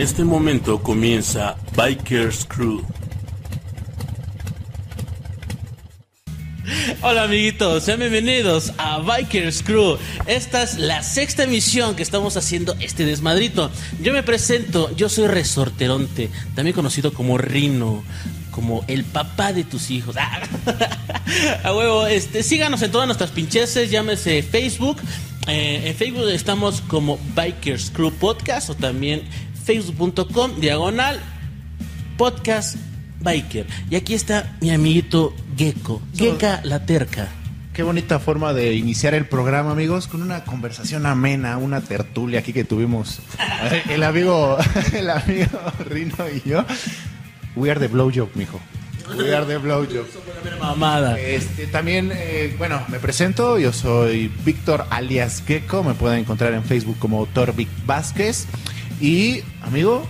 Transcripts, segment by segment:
En este momento comienza Bikers Crew. Hola amiguitos, sean bienvenidos a Bikers Crew. Esta es la sexta emisión que estamos haciendo este desmadrito. Yo me presento, yo soy Resorteronte, también conocido como Rino, como el papá de tus hijos. a huevo, este, síganos en todas nuestras pincheses, llámese Facebook. Eh, en Facebook estamos como Bikers Crew Podcast o también facebook.com diagonal podcast biker. Y aquí está mi amiguito Gecko, Gecka la terca. Qué bonita forma de iniciar el programa, amigos, con una conversación amena, una tertulia aquí que tuvimos el amigo, el amigo Rino y yo. We are the blowjob, mijo. We are the blowjob. Mamada. Este, también, eh, bueno, me presento. Yo soy Víctor alias Gecko. Me pueden encontrar en Facebook como Vic Vázquez. Y, amigo,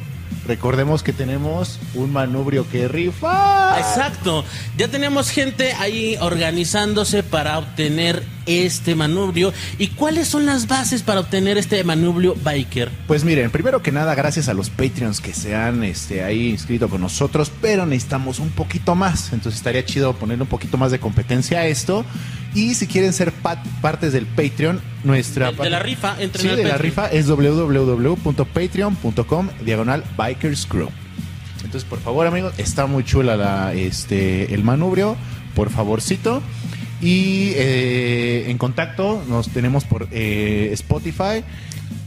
recordemos que tenemos un manubrio que rifa. Exacto. Ya tenemos gente ahí organizándose para obtener este manubrio. ¿Y cuáles son las bases para obtener este manubrio biker? Pues miren, primero que nada, gracias a los Patreons que se han este, ahí inscrito con nosotros, pero necesitamos un poquito más. Entonces estaría chido ponerle un poquito más de competencia a esto. Y si quieren ser partes del Patreon, nuestra... De, la rifa, entre sí, de la rifa es www.patreon.com diagonal Bikers Crew. Entonces, por favor, amigos, está muy chula la, este, el manubrio. Por favorcito. Y eh, en contacto nos tenemos por eh, Spotify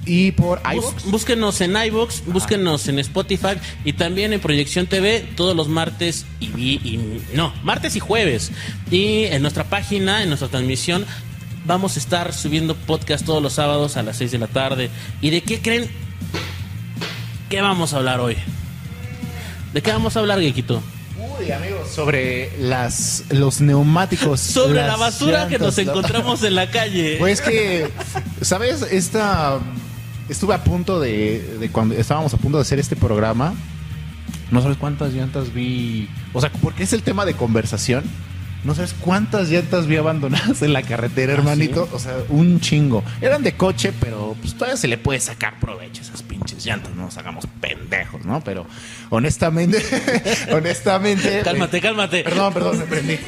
y por iVoox. Búsquenos en iVoox, búsquenos en Spotify y también en Proyección TV todos los martes y, y, no, martes y jueves. Y en nuestra página, en nuestra transmisión, vamos a estar subiendo podcast todos los sábados a las 6 de la tarde. ¿Y de qué creen? ¿Qué vamos a hablar hoy? ¿De qué vamos a hablar, Gequito? Uy, amigos, sobre las los neumáticos. sobre la basura que nos encontramos en la calle. Pues que, ¿sabes? Esta. Estuve a punto de, de cuando estábamos a punto de hacer este programa. No sabes cuántas llantas vi. O sea, porque es el tema de conversación. No sabes cuántas llantas vi abandonadas en la carretera, ¿Ah, hermanito. O sea, un chingo. Eran de coche, pero pues todavía se le puede sacar provecho a esas pinches llantas. No nos hagamos pendejos, ¿no? Pero honestamente, honestamente. cálmate, cálmate. Perdón, perdón, me prendí.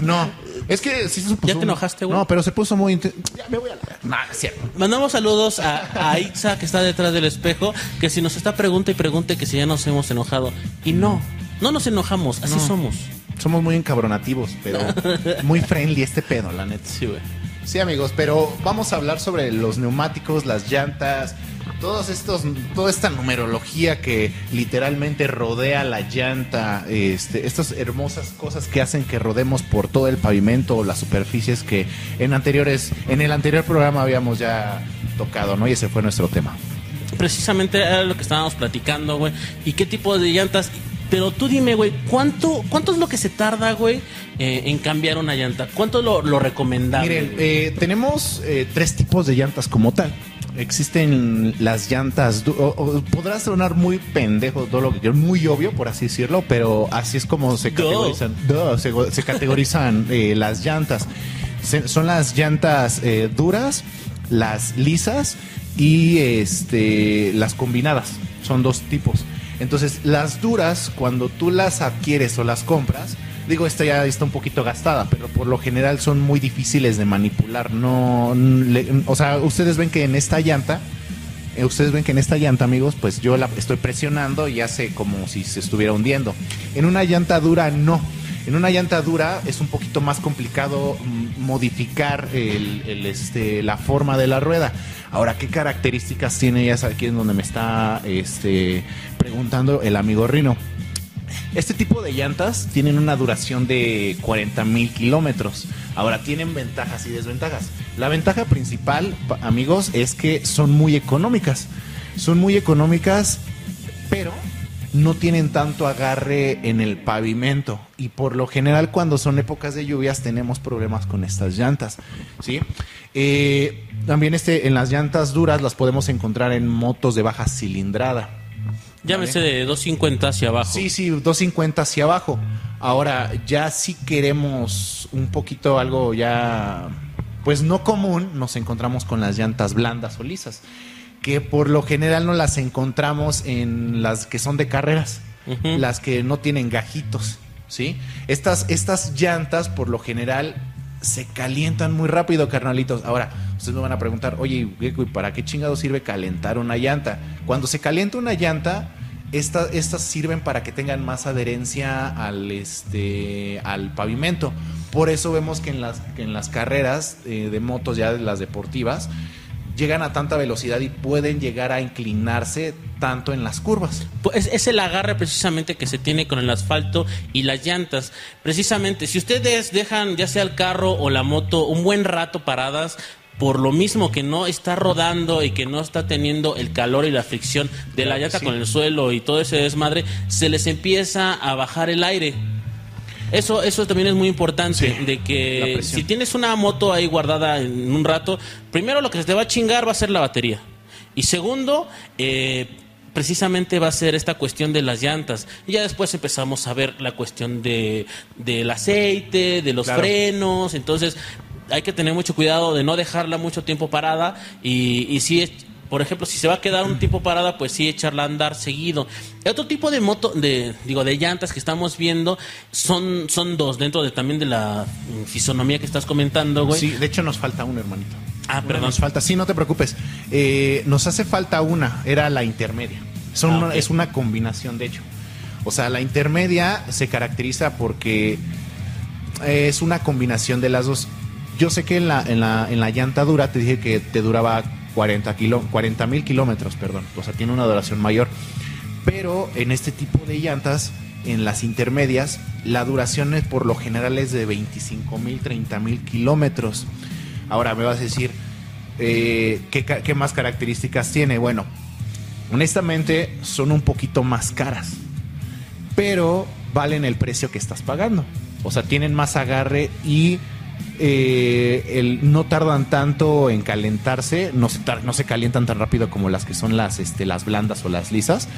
No, es que sí se puso. ¿Ya te enojaste, güey? No, pero se puso muy. Ya me voy a la. Nah, cierto. Mandamos saludos a, a Itza, que está detrás del espejo, que si nos está pregunta y pregunte que si ya nos hemos enojado. Y no, no nos enojamos, así somos somos muy encabronativos, pero muy friendly este pedo, la neta. Sí, güey. Sí, amigos, pero vamos a hablar sobre los neumáticos, las llantas, todos estos, toda esta numerología que literalmente rodea la llanta, este, estas hermosas cosas que hacen que rodemos por todo el pavimento o las superficies que en anteriores, en el anterior programa habíamos ya tocado, ¿no? Y ese fue nuestro tema. Precisamente era lo que estábamos platicando, güey. ¿Y qué tipo de llantas? Pero tú dime, güey, ¿cuánto, ¿cuánto es lo que se tarda, güey, eh, en cambiar una llanta? ¿Cuánto lo, lo recomendable? Miren, eh, tenemos eh, tres tipos de llantas como tal. Existen las llantas, podrá sonar muy pendejo todo lo que muy obvio, por así decirlo, pero así es como se categorizan, se, categorizan las llantas. son las llantas duras, las lisas y este, las combinadas. Son dos tipos. Entonces, las duras, cuando tú las adquieres o las compras, digo, esta ya está un poquito gastada, pero por lo general son muy difíciles de manipular. No, o sea, ustedes ven que en esta llanta, eh, ustedes ven que en esta llanta, amigos, pues yo la estoy presionando y hace como si se estuviera hundiendo. En una llanta dura, no. En una llanta dura es un poquito más complicado mm, modificar este, la forma de la rueda. Ahora, ¿qué características tiene? Ya aquí en donde me está este, preguntando el amigo Rino. Este tipo de llantas tienen una duración de 40 mil kilómetros. Ahora, tienen ventajas y desventajas. La ventaja principal, amigos, es que son muy económicas. Son muy económicas, pero no tienen tanto agarre en el pavimento y por lo general cuando son épocas de lluvias tenemos problemas con estas llantas, ¿sí? Eh, también este, en las llantas duras las podemos encontrar en motos de baja cilindrada. Llámese de 250 hacia abajo. Sí, sí, 250 hacia abajo. Ahora, ya si queremos un poquito algo ya, pues no común, nos encontramos con las llantas blandas o lisas que por lo general no las encontramos en las que son de carreras, las que no tienen gajitos, ¿sí? Estas, estas llantas por lo general se calientan muy rápido, carnalitos. Ahora, ustedes me van a preguntar, oye, Gecko, ¿y para qué chingado sirve calentar una llanta? Cuando se calienta una llanta, esta- estas sirven para que tengan más adherencia al, este, al pavimento. Por eso vemos que en las, que en las carreras eh, de motos, ya de las deportivas, llegan a tanta velocidad y pueden llegar a inclinarse tanto en las curvas. Pues es el agarre precisamente que se tiene con el asfalto y las llantas. Precisamente, si ustedes dejan ya sea el carro o la moto un buen rato paradas, por lo mismo que no está rodando y que no está teniendo el calor y la fricción de la llanta sí. con el suelo y todo ese desmadre, se les empieza a bajar el aire. Eso, eso también es muy importante, Sí, de que si tienes una moto ahí guardada en un rato, primero lo que se te va a chingar va a ser la batería. Y segundo, eh, precisamente va a ser esta cuestión de las llantas. Y ya después empezamos a ver la cuestión de, del aceite, de los Claro. frenos. Entonces, hay que tener mucho cuidado de no dejarla mucho tiempo parada. Y, y si es- por ejemplo, si se va a quedar un tiempo parada, pues sí echarla a andar seguido. El otro tipo de moto, de, digo, de llantas que estamos viendo son, son dos dentro de también de la fisonomía que estás comentando, güey. Sí, de hecho nos falta una, hermanito. Ah, Una perdón. Nos falta, sí, no te preocupes. Eh, nos hace falta una, era la intermedia. Son Ah, una-. Es una combinación, de hecho. O sea, la intermedia se caracteriza porque es una combinación de las dos. Yo sé que en la, en la, en la llanta dura te dije que te duraba 40 kilo, 40 mil kilómetros, perdón. O sea, tiene una duración mayor. Pero en este tipo de llantas, en las intermedias, la duración es, por lo general es de 25 mil, 30 mil kilómetros. Ahora me vas a decir, eh, ¿qué, qué más características tiene? Bueno, honestamente son un poquito más caras, pero valen el precio que estás pagando. O sea, tienen más agarre y eh, el, no tardan tanto en calentarse, no se, no se calientan tan rápido como las que son las, este, las blandas o las lisas,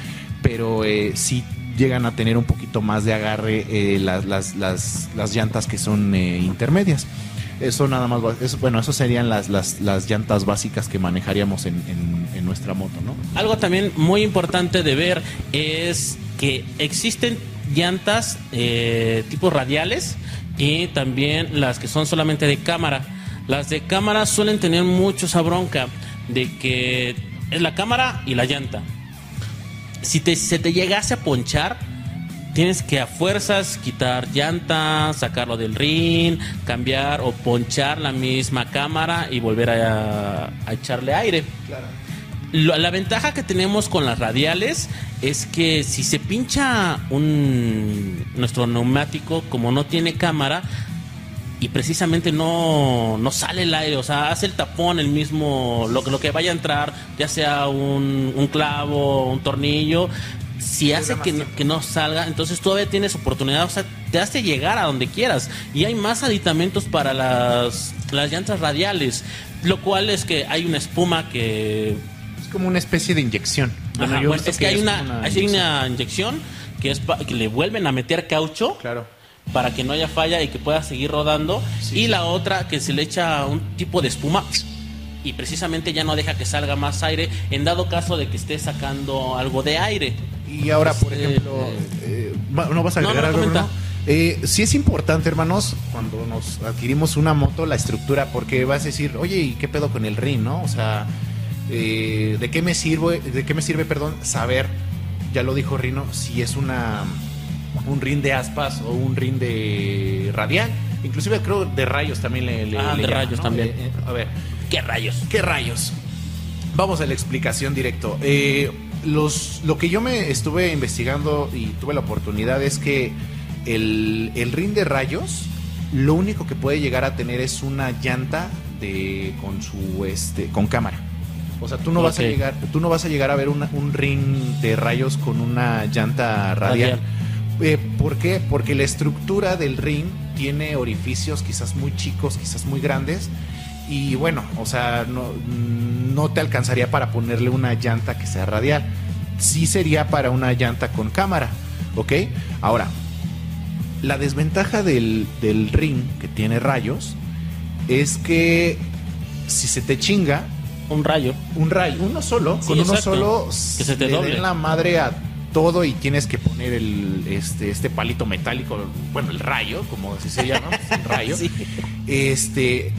pero eh, sí llegan a tener un poquito más de agarre eh, las, las, las, las llantas que son intermedias. Eso nada más, eso, bueno, eso serían las, las, las llantas básicas que manejaríamos en, en- nuestra moto, ¿no? Algo también muy importante de ver es que existen llantas tipo radiales y también las que son solamente de cámara. Las de cámara suelen tener mucho esa bronca de que es la cámara y la llanta. Si te, se te llegase a ponchar, tienes que a fuerzas quitar llanta, sacarlo del ring, cambiar o ponchar la misma cámara y volver a, a echarle aire. Lo- la ventaja que tenemos con las radiales es que si se pincha un nuestro neumático como no tiene cámara y precisamente no, no sale el aire, o sea, hace el tapón el mismo, lo, que- lo que vaya a entrar, ya sea un, un clavo, un tornillo, si hace que no, que no salga, entonces todavía tienes oportunidad, o sea, te hace llegar a donde quieras. Y hay más aditamentos para las, las llantas radiales, lo cual es que hay una espuma que como una especie de inyección. Bueno, Ajá, yo bueno, es que hay es una, hay inyección. una inyección que es pa- que le vuelven a meter caucho Claro. para que no haya falla y que pueda seguir rodando Sí, y sí. la otra que se le echa un tipo de espuma y precisamente ya no deja que salga más aire en dado caso de que esté sacando algo de aire. Y ahora, por Este, ejemplo, eh, ¿no vas a no, agregar no, algo, comenta. Bruno? Eh, sí es importante, hermanos, cuando nos adquirimos una moto, la estructura, porque vas a decir, oye, ¿y qué pedo con el ring, no? O sea, eh, ¿de qué me sirve, de qué me sirve, perdón, saber, ya lo dijo Rino, si es una un ring de aspas o un ring de radial? Inclusive creo de rayos también le, le- Ah, le de rayos ¿no? también. Eh, eh, a ver, ¿Qué rayos? ¿Qué rayos? Vamos a la explicación directo. Eh, los, lo que yo me estuve investigando y tuve la oportunidad es que el, el ring de rayos, lo único que puede llegar a tener es una llanta de con su este con cámara. O sea, tú no vas a llegar, tú no vas a llegar a ver una- un ring de rayos con una llanta radial. Radial. Eh, ¿Por qué? Porque la estructura del ring tiene orificios quizás muy chicos, quizás muy grandes. Y bueno, o sea, no, no te alcanzaría para ponerle una llanta que sea radial. Sí sería para una llanta con cámara, ¿ok? Ahora, la desventaja del, del ring que tiene rayos es que si se te chinga, Un rayo. un rayo, uno solo, Sí, con uno exacto. solo Que se te le doble. den la madre a todo y tienes que poner el este este palito metálico, bueno, el rayo, como así se llama, el rayo. Sí. Este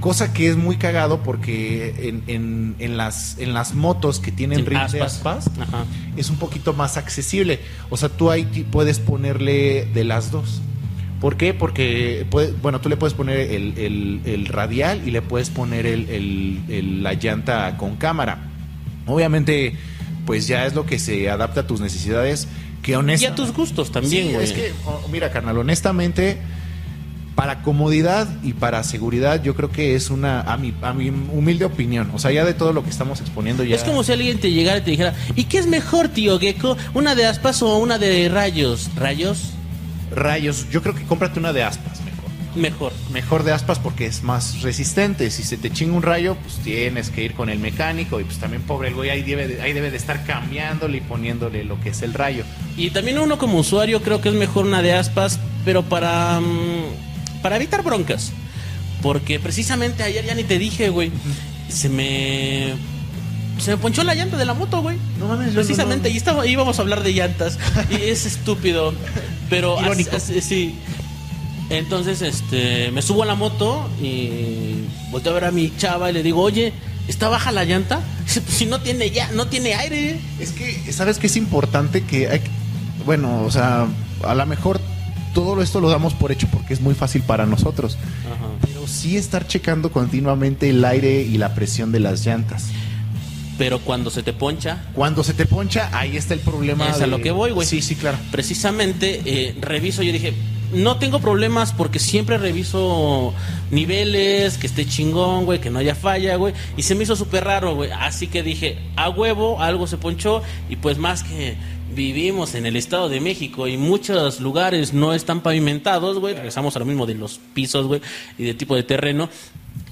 cosa que es muy cagado porque en, en- en las en las motos que tienen Sí, ring de aspas. aspas Ajá. es un poquito más accesible. O sea, tú ahí puedes ponerle de las dos. ¿Por qué? Porque, puede- bueno, tú le puedes poner el, el- el radial y le puedes poner el- la llanta con cámara. Obviamente, pues ya es lo que se adapta a tus necesidades. Que Y honestamente. a tus gustos también, güey. es que, oh, mira, carnal, honestamente, para comodidad y para seguridad, yo creo que es una, a mi, a mi humilde opinión. O sea, ya de todo lo que estamos exponiendo, ya. Es como si alguien te llegara y te dijera, ¿y qué es mejor, tío Gecko? ¿Una de aspas o una de rayos? ¿Rayos? Rayos, yo creo que cómprate una de aspas mejor. Mejor. Mejor de aspas porque es más resistente. Si se te chinga un rayo, pues tienes que ir con el mecánico y pues también pobre el güey ahí debe de, ahí debe de estar cambiándole y poniéndole lo que es el rayo. Y también uno como usuario creo que es mejor una de aspas, pero para, mm, para evitar broncas. Porque precisamente ayer ya ni te dije, güey, se me... Se me ponchó la llanta de la moto, güey. No mames, Precisamente, y estaba, íbamos a hablar de llantas. y es estúpido. Pero Irónico. as- sí. Entonces, este, me subo a la moto y volteo a ver a mi chava y le digo, oye, ¿está baja la llanta? Dice, pues si no tiene ya, no tiene aire. Es que, ¿sabes qué es importante? Que hay bueno, o sea, a lo mejor todo esto lo damos por hecho porque es muy fácil para nosotros. Ajá. Pero sí estar checando continuamente el aire y la presión de las llantas. Pero cuando se te poncha, Cuando se te poncha, ahí está el problema. Es a lo que voy, güey. Sí, sí, claro. precisamente eh, reviso, yo dije, no tengo problemas porque siempre reviso niveles, que esté chingón, güey, que no haya falla, güey. Y se me hizo súper raro, güey. Así que dije, a huevo, algo se ponchó. Y pues más que vivimos en el Estado de México y muchos lugares no están pavimentados, güey. Regresamos a lo mismo de los pisos, güey, y de tipo de terreno.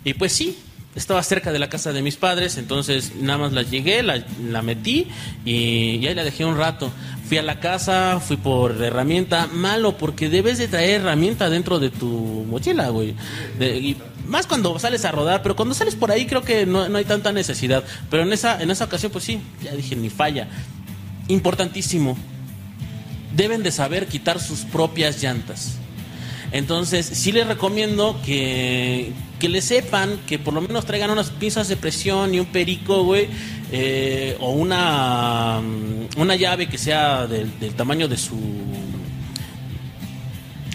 Y pues sí, estaba cerca de la casa de mis padres, entonces nada más la llegué, la, metí y, y ahí la dejé un rato. Fui a la casa, fui por herramienta, malo porque debes de traer herramienta dentro de tu mochila, güey. Más cuando sales a rodar, pero cuando sales por ahí creo que no, no hay tanta necesidad. Pero en esa, en esa ocasión, pues sí, ya dije, ni falla. Importantísimo, deben de saber quitar sus propias llantas. Entonces, sí les recomiendo que, que le sepan, que por lo menos traigan unas pinzas de presión y un perico, güey, eh, o una, mm, una llave que sea del, del tamaño de su...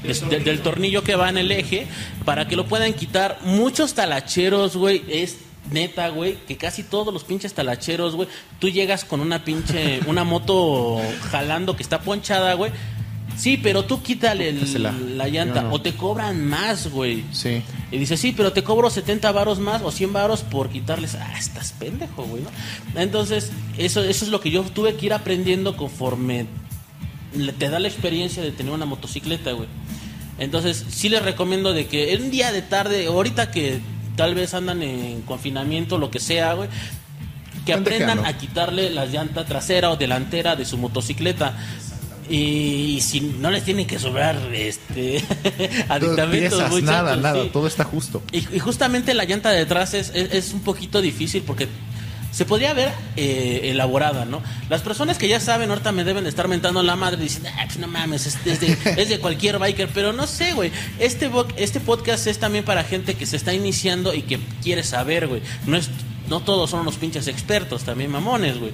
de- de- del tornillo que va en el eje, para que lo puedan quitar. Muchos talacheros, güey, es neta, güey, que casi todos los pinches talacheros, güey, tú llegas con una pinche, una moto jalando que está ponchada, güey. Sí, pero tú quítale el- la llanta no. o te cobran más, güey. Sí. Y dice, sí, pero te cobro 70 varos más o 100 varos por quitarles. Ah, estás pendejo, güey, ¿no? Entonces, eso, eso es lo que yo tuve que ir aprendiendo conforme le- te da la experiencia de tener una motocicleta, güey. Entonces, sí les recomiendo de que en un día de tarde, ahorita que tal vez andan en confinamiento, lo que sea, güey, que aprendan a quitarle la llanta trasera o delantera de su motocicleta. Y si no les tienen que sobrar este aditamentos, piezas, muchachos, nada, nada, sí. todo está justo. Y, y justamente la llanta de atrás es, es, es un poquito difícil porque se podría ver eh, elaborada, ¿no? Las personas que ya saben ahorita me deben de estar mentando la madre diciendo, ah, pues no mames, es, es de, es de cualquier biker, pero no sé, güey. Este, este podcast es también para gente que se está iniciando y que quiere saber, güey. No, es, no todos son unos pinches expertos, también mamones, güey.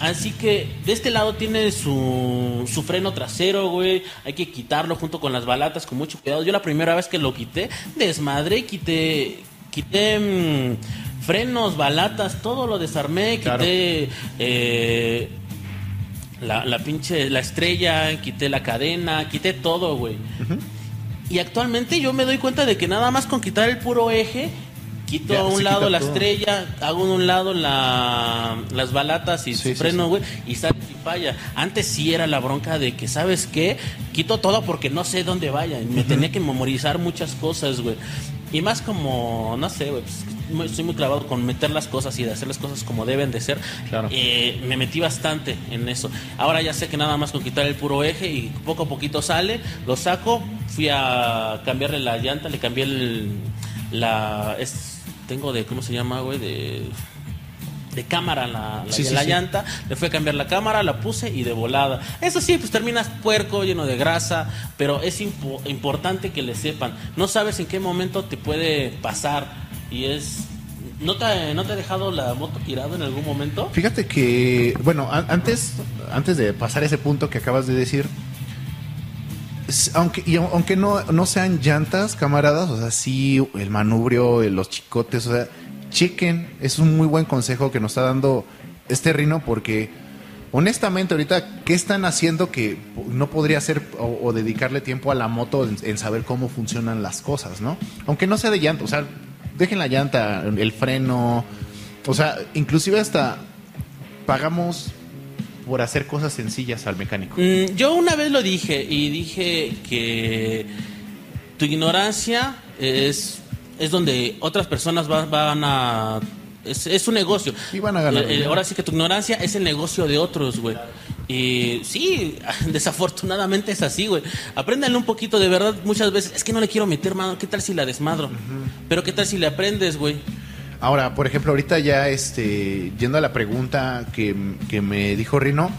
Así que de este lado tiene su, su freno trasero, güey. Hay que quitarlo junto con las balatas con mucho cuidado. Yo la primera vez que lo quité, desmadré, quité, quité mm, frenos, balatas, todo lo desarmé, Claro. quité eh, la, la pinche, la estrella, quité la cadena, quité todo, güey. Y actualmente yo me doy cuenta de que nada más con quitar el puro eje, quito Ya, a un lado la todo. estrella, hago a un lado la, las balatas y Sí, su freno, sí. güey, y sale sin falla. Antes sí era la bronca de que, ¿sabes qué? Quito todo porque no sé dónde vaya. Y me tenía que memorizar muchas cosas, güey. Y más como, no sé, güey, pues, estoy muy clavado con meter las cosas y de hacer las cosas como deben de ser. Claro. Eh, me metí bastante en eso. Ahora ya sé que nada más con quitar el puro eje y poco a poquito sale, lo saco, fui a cambiarle la llanta, le cambié el, la... Es, tengo de, ¿cómo se llama, güey? De, de cámara la, la, Sí, sí, la sí. llanta. Le fue a cambiar la cámara, la puse y de volada. Eso sí, pues terminas puerco, lleno de grasa, pero es impo- importante que le sepan. No sabes en qué momento te puede pasar y es... ¿No te, ¿No te ha dejado la moto tirado en algún momento? Fíjate que, bueno, antes, antes de pasar ese punto que acabas de decir, aunque, y au- aunque no, no sean llantas, camaradas, o sea, sí, el manubrio, los chicotes, o sea, chequen, es un muy buen consejo que nos está dando este Rino porque honestamente ahorita, ¿qué están haciendo que no podría hacer o, dedicarle tiempo a la moto en, en saber cómo funcionan las cosas, ¿no? Aunque no sea de llanta, o sea, dejen la llanta, el freno, o sea, inclusive hasta pagamos por hacer cosas sencillas al mecánico. Mm, yo una vez lo dije y dije que tu ignorancia es, es donde otras personas va- van a... Es, es un negocio. Y van a ganar Eh, eh, ahora sí que tu ignorancia es el negocio de otros, güey. Y sí, desafortunadamente es así, güey. Apréndanle un poquito, de verdad, muchas veces. Es que no le quiero meter mano. ¿Qué tal si la desmadro? Pero ¿qué tal si le aprendes, güey? Ahora, por ejemplo, ahorita ya este, yendo a la pregunta que, que me dijo Rino,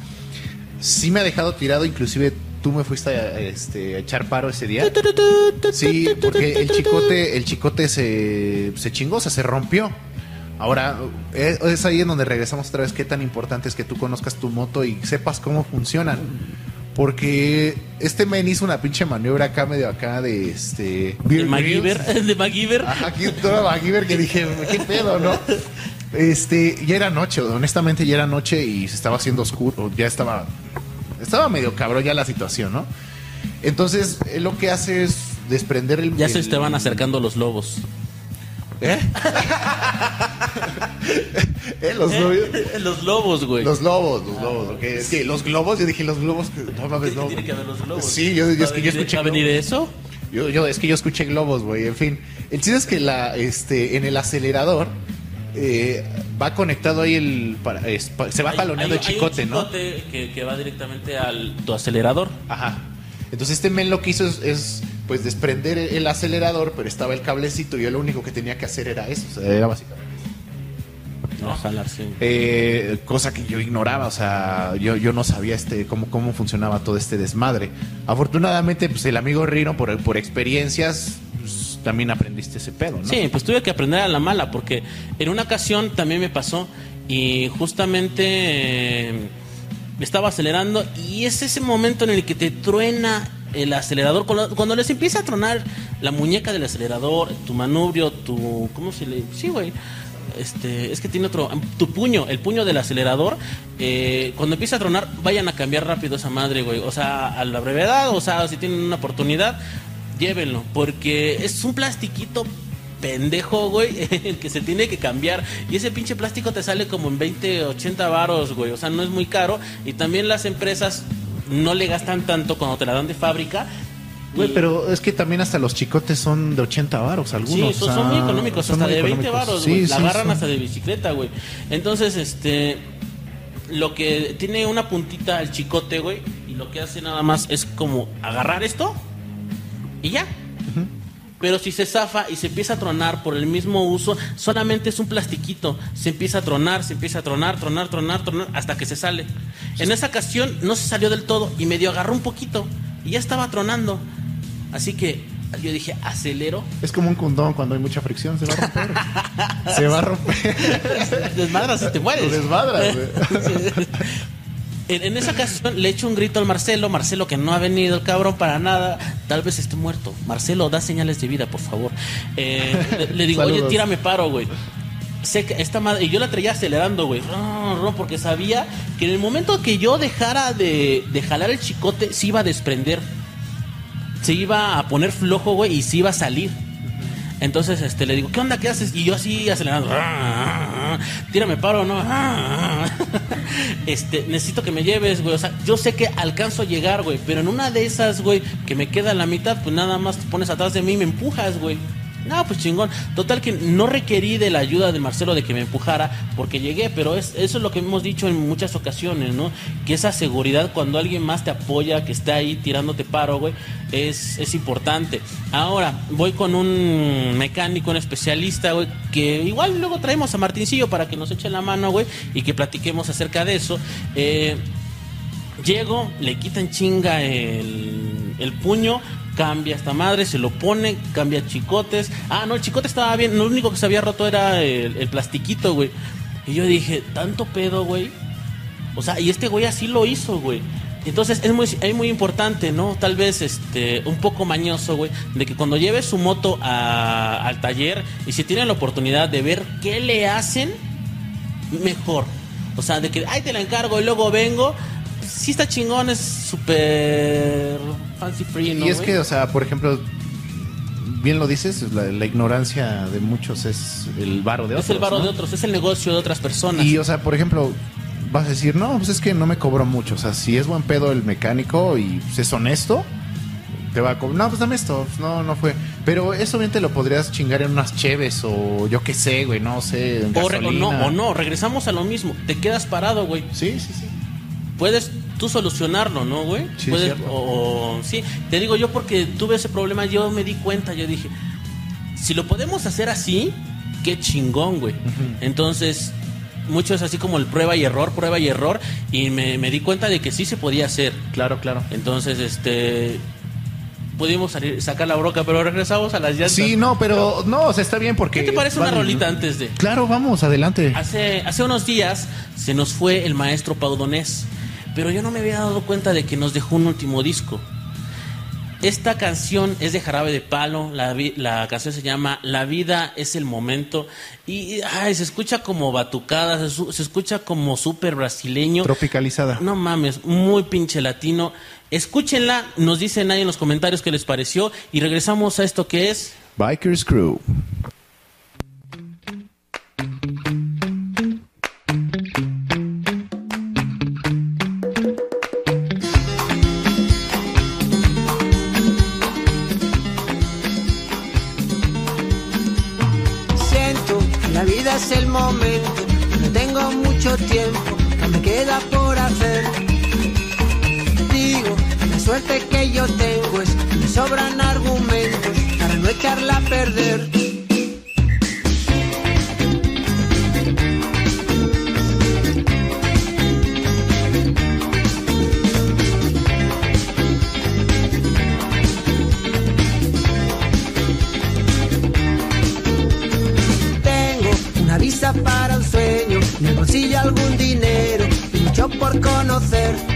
sí me ha dejado tirado, inclusive tú me fuiste a, este, a echar paro ese día. Sí, porque el chicote, el chicote se, se chingó, o sea, se rompió. Ahora, es, es ahí en donde regresamos otra vez qué tan importante es que tú conozcas tu moto y sepas cómo funcionan. Porque este men hizo una pinche maniobra acá, medio acá de este... De Bear MacGyver. De MacGyver. Ajá, aquí toda MacGyver que dije, ¿qué pedo, no? Este, ya era noche, honestamente ya era noche y se estaba haciendo oscuro, ya estaba, estaba medio cabrón ya la situación, ¿no? Entonces, él lo que hace es desprender el... Ya se el- te van acercando los lobos. ¿Eh? ¿Eh? Los novios. los lobos, güey. Los lobos, los lobos, ok. Es que los globos, yo dije los globos, no mames, no. Tiene que haber los globos. Sí, yo, yo- es que yo ¿Va a venir- escuché ¿Va a venir eso? Yo, yo, es que yo escuché globos, güey. En fin, el chiste es que la, este, en el acelerador eh, va conectado ahí el, para- es- se va Hay- jaloneando hay- el hay un chicote, ¿no? chicote que, que va directamente al tu acelerador. Ajá. Entonces este men lo que hizo es, es, pues desprender el acelerador, pero estaba el cablecito y yo lo único que tenía que hacer era eso, o sea, era básicamente. No, jalar, sí. Eh, cosa que yo ignoraba, o sea, yo, yo no sabía este cómo, cómo funcionaba todo este desmadre. Afortunadamente, pues el amigo Rino, por, por experiencias, pues, también aprendiste ese pedo, ¿no? Sí, pues tuve que aprender a la mala porque en una ocasión también me pasó y justamente eh, estaba acelerando y es ese momento en el que te truena el acelerador cuando, les empieza a tronar la muñeca del acelerador, tu manubrio, tu ¿cómo se le? Sí, güey. Este, es que tiene otro tu puño, el puño del acelerador, eh, cuando empieza a tronar, vayan a cambiar rápido esa madre, güey. O sea, a la brevedad, o sea, si tienen una oportunidad, llévenlo, porque es un plastiquito pendejo, güey, el que se tiene que cambiar. Y ese pinche plástico te sale como en 20, 80 varos, güey. O sea, no es muy caro. Y también las empresas no le gastan tanto cuando te la dan de fábrica. Güey, Y- pero es que también hasta los chicotes son de 80 varos algunos. Sí, son, o sea, son muy económicos, son hasta muy de 20 económicos. varos, Sí, güey. La sí, agarran son. hasta de bicicleta, güey. Entonces, este. Lo que tiene una puntita el chicote, güey. Y lo que hace nada más es como agarrar esto. Y ya. Pero si se zafa y se empieza a tronar por el mismo uso, solamente es un plastiquito. Se empieza a tronar, se empieza a tronar, tronar, tronar, tronar, hasta que se sale. En esa ocasión no se salió del todo y medio agarró un poquito. Y ya estaba tronando. Así que yo dije, acelero. Es como un condón cuando hay mucha fricción, se va a romper. se va a romper. Desmadras y te mueres. Desmadras. En, en esa ocasión le echo un grito al Marcelo, Marcelo que no ha venido el cabrón para nada, tal vez esté muerto. Marcelo, da señales de vida, por favor. Eh, le, le digo, oye, tírame paro, güey. Sé que esta madre, y yo la traía acelerando, güey, porque sabía que en el momento que yo dejara de, de jalar el chicote, se iba a desprender. Se iba a poner flojo, güey, y se iba a salir. Entonces este, le digo, ¿qué onda? ¿Qué haces? Y yo así acelerando. Tírame paro, ¿no? Este, necesito que me lleves, güey. O sea, yo sé que alcanzo a llegar, güey. Pero en una de esas, güey, que me queda la mitad, pues nada más te pones atrás de mí y me empujas, güey. No, pues chingón. Total que no requerí de la ayuda de Marcelo de que me empujara porque llegué, pero es, eso es lo que hemos dicho en muchas ocasiones, ¿no? Que esa seguridad cuando alguien más te apoya, que está ahí tirándote paro, güey, es, es importante. Ahora, voy con un mecánico, un especialista, güey, que igual luego traemos a Martincillo para que nos eche la mano, güey, y que platiquemos acerca de eso. Eh, llego, le quitan chinga el, el puño, cambia esta madre, se lo pone, cambia chicotes. Ah, no, el chicote estaba bien, lo único que se había roto era el, plastiquito, güey. Y yo dije, tanto pedo, güey. O sea, y este güey así lo hizo, güey. Entonces es muy, es muy importante, ¿no? Tal vez este, un poco mañoso, güey, de que cuando lleve su moto al taller y si tienen la oportunidad de ver qué le hacen, mejor. O sea, de que, ay, te la encargo y luego vengo. Sí está chingón, es súper fancy free, ¿no? y es que, o sea, por ejemplo, bien lo dices, la, la ignorancia de muchos es el varo de otros. es el varo ¿no? de otros, es el negocio de otras personas. Y, o sea, por ejemplo, vas a decir, no, pues es que no me cobró mucho. O sea, si es buen pedo el mecánico y pues, es honesto, te va a cobrar. No, pues dame esto. Pues, no, no fue. Pero eso bien te lo podrías chingar en unas cheves o yo qué sé, güey, no sé. En o, re- o gasolina. no, o no, regresamos a lo mismo. Te quedas parado, güey. Sí, sí, sí. puedes tú solucionarlo, ¿no, güey? Sí, Puedes- cierto. o, o- sí, te digo yo porque tuve ese problema, yo me di cuenta, yo dije, si lo podemos hacer así, qué chingón, güey. Entonces, mucho es así como el prueba y error, prueba y error, y me, me di cuenta de que sí se podía hacer. Claro, claro. Entonces, este, pudimos salir, sacar la broca, pero regresamos a las llantas. Sí, no, pero no, o sea, está bien porque. ¿Qué te parece una rolita antes de? Claro, vamos, adelante. Hace, hace unos días se nos fue el maestro Paudonés, pero yo no me había dado cuenta de que nos dejó un último disco. Esta canción es de Jarabe de Palo, la, vi- la canción se llama La vida es el momento y ay, se escucha como batucada, se escucha como súper brasileño. Tropicalizada. No mames, muy pinche latino. Escúchenla, nos dicen ahí en los comentarios qué les pareció y regresamos a esto que es... Bikers Crew. Suerte que yo tengo es que me sobran argumentos para no echarla a perder. Tengo una visa para un sueño, en el bolsillo algún dinero y mucho por conocer.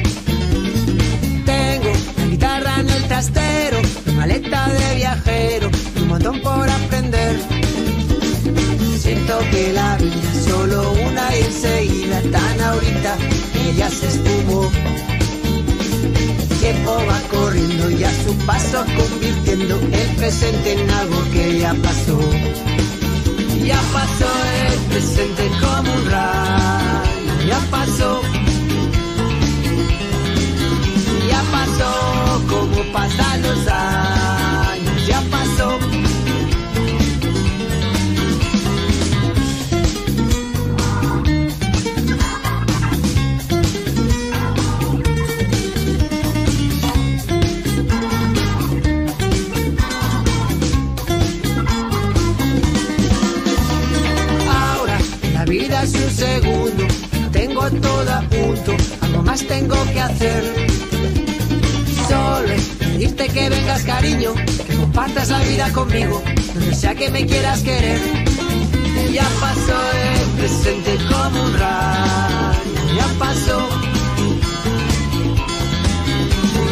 Que la vida solo una y enseguida, tan ahorita, ya se esfumó. El tiempo va corriendo y a su paso convirtiendo el presente en algo que ya pasó. Ya pasó el presente como un rayo, ya pasó. Ya pasó como pasan los años, ya pasó. Tengo que hacer. Solo es pedirte que vengas cariño, que compartas la vida conmigo, donde sea que me quieras querer. Ya pasó el presente como un rayo, ya pasó.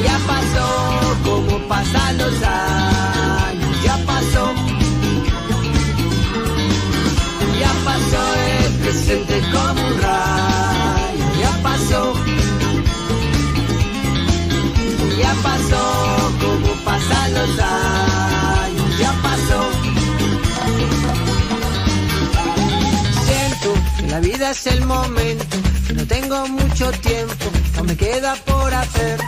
Ya pasó como pasan los años, ya pasó. Ya pasó el presente como un rayo, pasó como pasan los años, ya pasó. Siento que la vida es el momento, no tengo mucho tiempo, no me queda por hacer.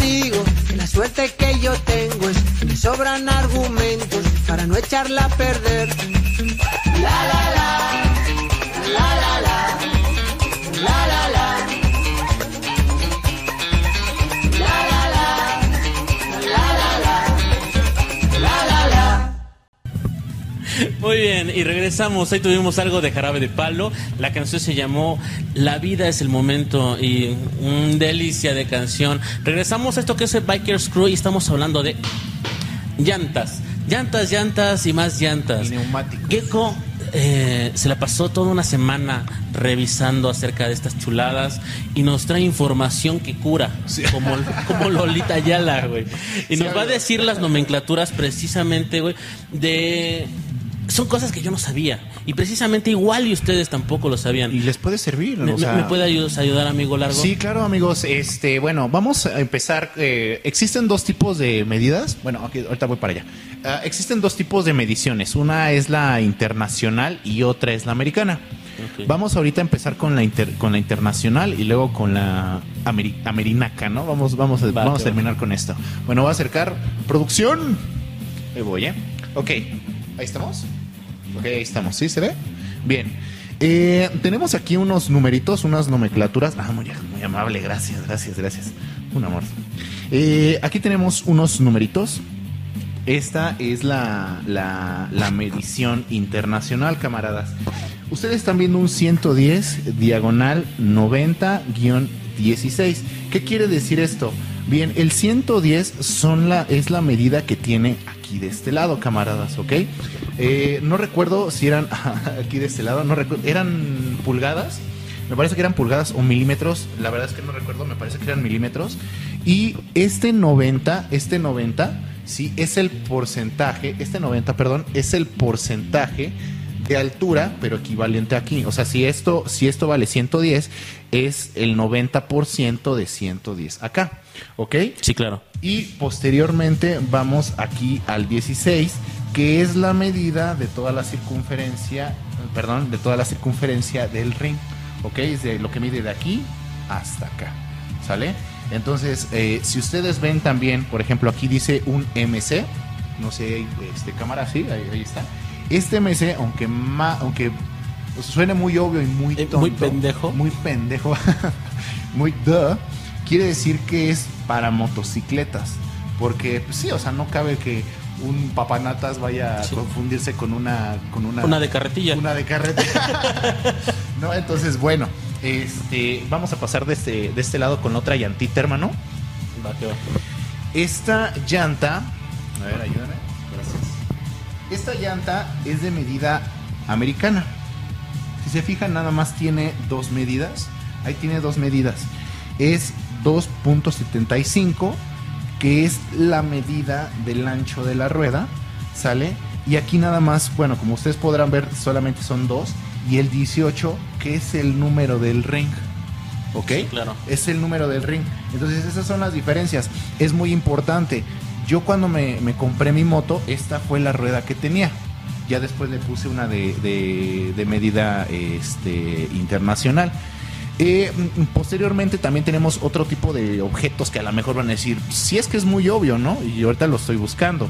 Digo que la suerte que yo tengo es que sobran argumentos para no echarla a perder. La, la la la, la la la. La Muy bien, y regresamos. Ahí tuvimos algo de jarabe de palo. La canción se llamó La vida es el momento y un delicia de canción. Regresamos a esto que es el Bikers Crew y estamos hablando de llantas. Llantas, llantas y más llantas. Y neumáticos. Gecko eh, se la pasó toda una semana revisando acerca de estas chuladas y nos trae información que cura, como, como Lolita Ayala, güey. Y nos va a decir las nomenclaturas precisamente, güey, de... Son cosas que yo no sabía. Y precisamente igual y ustedes tampoco lo sabían. Y les puede servir, ¿Me, o sea- me puede ayudar, ayudar, amigo Largo? Sí, claro, amigos. Este, bueno, vamos a empezar. eh, existen dos tipos de medidas. Bueno, ahorita voy para allá. Ah, existen dos tipos de mediciones. Una es la internacional y otra es la americana. Vamos ahorita a empezar con la inter- con la internacional y luego con la ameri- amerinaca, ¿no? Vamos, vamos, a, Va, vamos a terminar con esto. Bueno, voy a acercar producción. Ahí voy, ¿eh? Ok, ahí estamos. Ok, ahí estamos. ¿Sí se ve? Bien. Eh, tenemos aquí unos numeritos, unas nomenclaturas. Ah, muy, amable, gracias, gracias, gracias. Un amor. Eh, aquí tenemos unos numeritos. Esta es la, la, la medición internacional, camaradas. Ustedes están viendo un 110 diagonal 90-16. ¿Qué quiere decir esto? Bien, el 110 son la, es la medida que tiene aquí de este lado, camaradas, ¿ok? Eh, no recuerdo si eran aquí de este lado, no eran pulgadas. Me parece que eran pulgadas o milímetros. La verdad es que no recuerdo, me parece que eran milímetros. Y este 90, este 90, sí, es el porcentaje, este 90, perdón, es el porcentaje de altura, pero equivalente aquí. O sea, si esto, si esto vale 110, es el 90% de 110 acá. ¿Ok? Sí, claro. Y posteriormente vamos aquí al 16, que es la medida de toda la circunferencia, perdón, de toda la circunferencia del ring. ¿Ok? Es de lo que mide de aquí hasta acá. ¿Sale? Entonces, eh, si ustedes ven también, por ejemplo, aquí dice un MC, no sé, este cámara, sí, ahí, ahí está. Este MC, aunque ma- aunque suene muy obvio y muy Eh, tonto, muy pendejo. muy pendejo, muy duh, quiere decir que es para motocicletas. Porque, pues, sí, o sea, no cabe que un papanatas vaya a confundirse con una, con una, Una de carretilla. Una de carretilla. no, entonces, bueno, este, vamos a pasar de este, de este lado con otra llantita, hermano. Va, que va. Esta llanta, a ver, ayúdame. Esta llanta es de medida americana. Si se fijan, nada más tiene dos medidas. Ahí tiene dos medidas. Es 2.75, que es la medida del ancho de la rueda, ¿sale? Y aquí nada más, bueno, como ustedes podrán ver, solamente son dos. Y el 18, que es el número del ring. ¿Ok? Sí, claro. es el número del ring. Entonces esas son las diferencias. Es muy importante. Yo cuando me, me compré mi moto, esta fue la rueda que tenía. Ya después le puse una de, de- de medida este, internacional. Eh, mm, posteriormente también tenemos otro tipo de objetos que a lo mejor van a decir, si es que es muy obvio, ¿no? Y ahorita lo estoy buscando.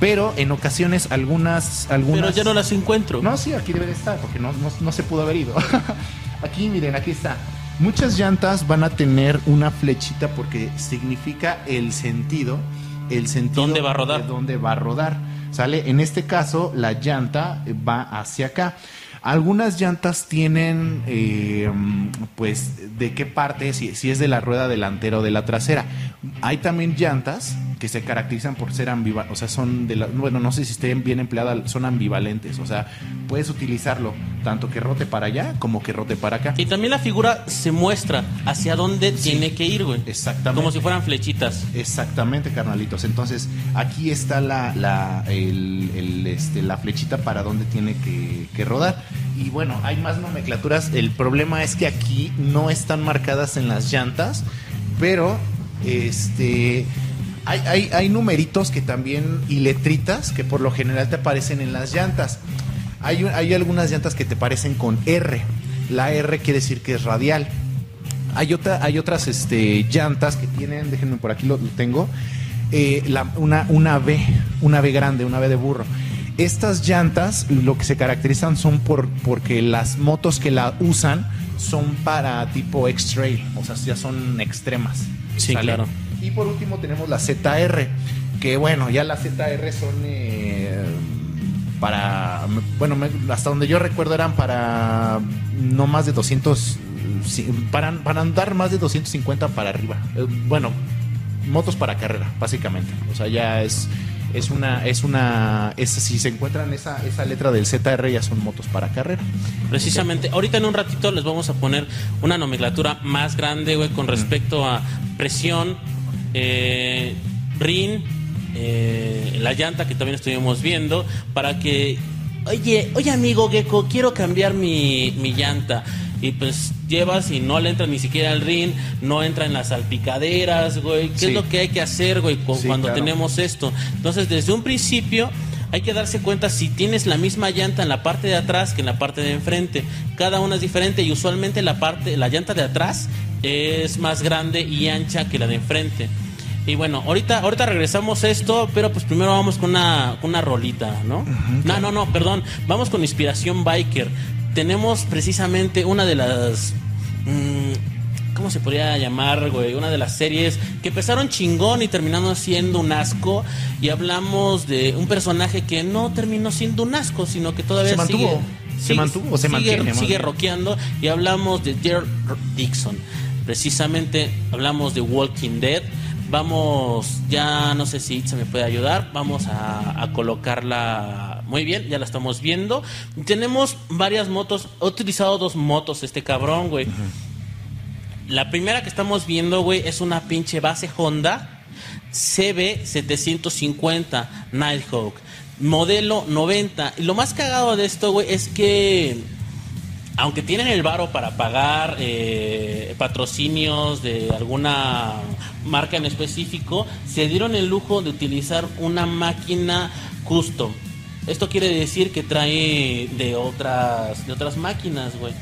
Pero en ocasiones algunas... algunas Pero ya no las encuentro. no, sí, aquí debe de estar, porque no, no, no se pudo haber ido. aquí, miren, aquí está. Muchas llantas van a tener una flechita porque significa el sentido, el sentido ¿Dónde va a rodar? de dónde va a rodar. ¿Sale? En este caso, la llanta va hacia acá. Algunas llantas tienen, eh, pues, de qué parte, si, si es de la rueda delantera o de la trasera. Hay también llantas que se caracterizan por ser ambivalentes, o sea, son de la, bueno, no sé si estén bien empleadas, son ambivalentes, o sea, puedes utilizarlo tanto que rote para allá como que rote para acá. Y también la figura se muestra hacia dónde tiene que ir, güey. Exactamente. Como si fueran flechitas. Exactamente, carnalitos. Entonces, aquí está la, la, el- el, este, la flechita para donde tiene que, que rodar. Y bueno, hay más nomenclaturas. El problema es que aquí no están marcadas en las llantas, pero este hay, hay, hay numeritos que también y letritas que por lo general te aparecen en las llantas. Hay, hay algunas llantas que te parecen con R. La R quiere decir que es radial. Hay, otra, hay otras este, llantas que tienen, déjenme por aquí lo, tengo, eh, una, una B, una B grande, una B de burro. estas llantas lo que se caracterizan son por porque las motos que la usan son para tipo X-Trail, o sea, ya son extremas. Sí, claro. Y por último tenemos la ZR, que bueno, ya las ZR son eh, para, bueno, me- hasta donde yo recuerdo eran para no más de 200, sí, para, para andar más de 250 para arriba. Eh, bueno, motos para carrera, básicamente. O sea, ya es es una es una es si se encuentran esa esa letra del ZR ya son motos para carrera. Precisamente, ahorita en un ratito les vamos a poner una nomenclatura más grande, güey, con respecto a presión, eh, RIN, eh, la llanta que también estuvimos viendo, para que, oye, oye amigo Gecko, quiero cambiar mi, mi llanta. Y pues llevas y no le entra ni siquiera el RIN, no entra en las salpicaderas, güey. ¿Qué Sí. es lo que hay que hacer, güey, Sí, cuando claro. tenemos esto? Entonces, desde un principio hay que darse cuenta si tienes la misma llanta en la parte de atrás que en la parte de enfrente. Cada una es diferente y usualmente la parte, la llanta de atrás es más grande y ancha que la de enfrente. Y bueno, ahorita, ahorita regresamos a esto, pero pues primero vamos con una, con una rolita, ¿no? No, no, no, perdón. Vamos con Inspiración Biker. Tenemos precisamente una de las. mm, ¿Cómo se podría llamar, güey? Una de las series que empezaron chingón y terminaron siendo un asco. Y hablamos de un personaje que no terminó siendo un asco, sino que todavía Se mantuvo. sigue- Se sigue- mantuvo o se sigue- mantiene, Sigue rockeando. Y hablamos de Jared Dixon. Precisamente hablamos de Walking Dead. Vamos, ya no sé si se me puede ayudar. Vamos a, a colocarla muy bien, ya la estamos viendo. Tenemos varias motos. He utilizado dos motos este cabrón, güey. La primera que estamos viendo, güey, es una pinche base Honda CB750 Nighthawk. Modelo 90. Y lo más cagado de esto, güey, es que aunque tienen el varo para pagar eh, patrocinios de alguna marca en específico, se dieron el lujo de utilizar una máquina custom. Esto quiere decir que trae de otras de otras máquinas, güey.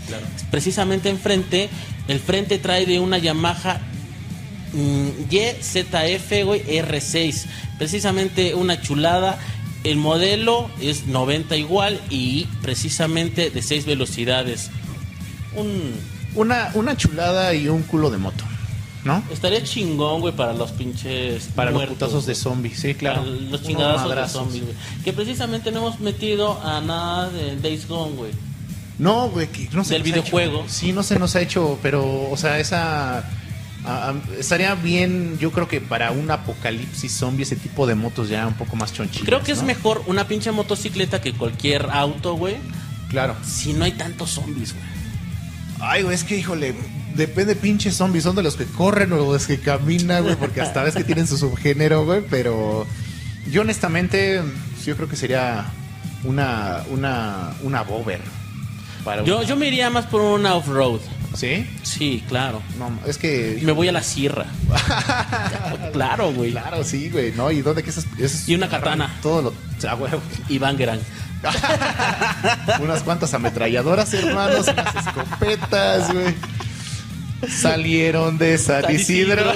Precisamente enfrente, el frente trae de una Yamaha mm, YZF, güey, R6. Precisamente una chulada. El modelo es 90 igual y precisamente de 6 velocidades. Un Una una chulada y un culo de moto, ¿no? estaría chingón, güey, para los pinches Para los putazos de zombies, sí, claro. Para los Unos chingadazos de zombies, güey. Que precisamente no hemos metido a nada de Days Gone, güey. No, güey, que no se Del nos ha videojuego. hecho. Sí, no se nos ha hecho, pero, o sea, esa. A- a- estaría bien, yo creo que para un apocalipsis zombie, ese tipo de motos ya un poco más chonchitas. Creo que es mejor una pinche motocicleta que cualquier auto, güey. Claro. Si no hay tantos zombies, güey. Ay, güey, es que, híjole, depende pinches zombies, son de los que corren o de los que caminan, güey, porque hasta ves que tienen su subgénero, güey, pero yo honestamente, yo creo que sería una, una, una bober. Para Yo, una- yo me iría más por una off-road. ¿Sí? Sí, claro. No, es que... Me voy a la sierra. claro, güey. Claro, sí, güey, ¿no? ¿Y dónde que esas, esas- Y una katana. Todo lo... O sea, güey, Y Bangerang. unas cuantas ametralladoras, hermanos, unas escopetas, güey. Salieron de San Isidro.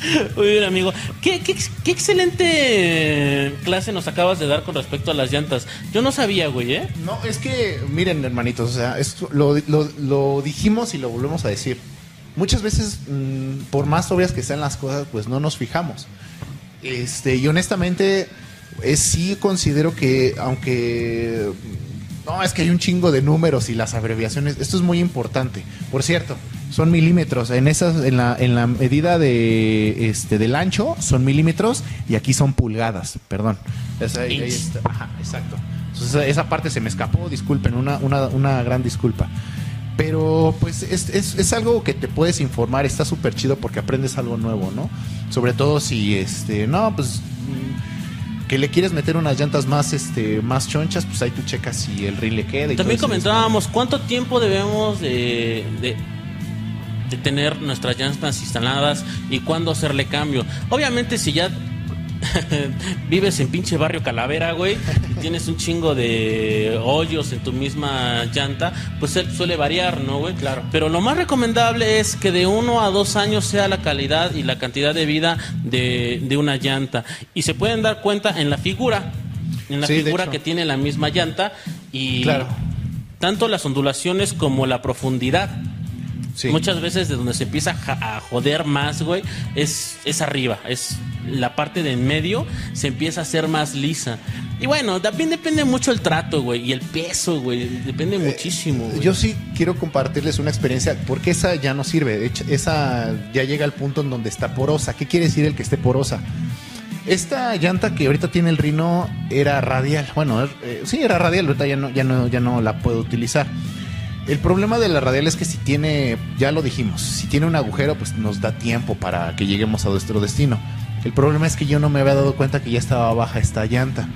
Muy bien, amigo. ¿Qué, qué, qué excelente clase nos acabas de dar con respecto a las llantas. Yo no sabía, güey, ¿eh? No, es que, miren, hermanitos, o sea, lo- lo dijimos y lo volvemos a decir. Muchas veces, mm, por más obvias que sean las cosas, pues no nos fijamos. Este, y honestamente, es, sí considero que, aunque. No, es que hay un chingo de números y las abreviaciones. Esto es muy importante. Por cierto, son milímetros. En esas, en la, en la medida de este del ancho, son milímetros y aquí son pulgadas. Perdón. Esa- ahí- ahí Inch. está. Ajá, exacto. Entonces esa, parte se me escapó, disculpen, una, una, una gran disculpa. Pero pues es, es, es algo que te puedes informar, está súper chido porque aprendes algo nuevo, ¿no? Sobre todo si, este, no, pues mm, que le quieres meter unas llantas más, este, más chonchas, pues ahí tú checas si el rin le queda. Y También comentábamos cuánto tiempo debemos de, de, de tener nuestras llantas instaladas y cuándo hacerle cambio. Obviamente si ya vives en pinche barrio Calavera, güey, y tienes un chingo de hoyos en tu misma llanta, pues suele variar, ¿no, güey? Claro. Pero lo más recomendable es que de uno a dos años sea la calidad y la cantidad de vida de, de una llanta. Y se pueden dar cuenta en la figura. en la Sí, figura que tiene la misma llanta y Claro. tanto las ondulaciones como la profundidad. Sí. Muchas veces de donde se empieza a joder más, güey, es, es arriba, es la parte de en medio se empieza a hacer más lisa. Y bueno, también depende mucho el trato, güey, y el peso, güey, depende muchísimo. güey. Eh, Yo sí quiero compartirles una experiencia, porque esa ya no sirve. De hecho, esa ya llega al punto en donde está porosa. ¿Qué quiere decir el que esté porosa? Esta llanta que ahorita tiene el Rino era radial. Bueno, eh, sí, era radial, ahorita ya no, ya, no, ya no la puedo utilizar. El problema de la radial es que si tiene, ya lo dijimos, si tiene un agujero, pues nos da tiempo para que lleguemos a nuestro destino. El problema es que yo no me había dado cuenta que ya estaba baja esta llanta.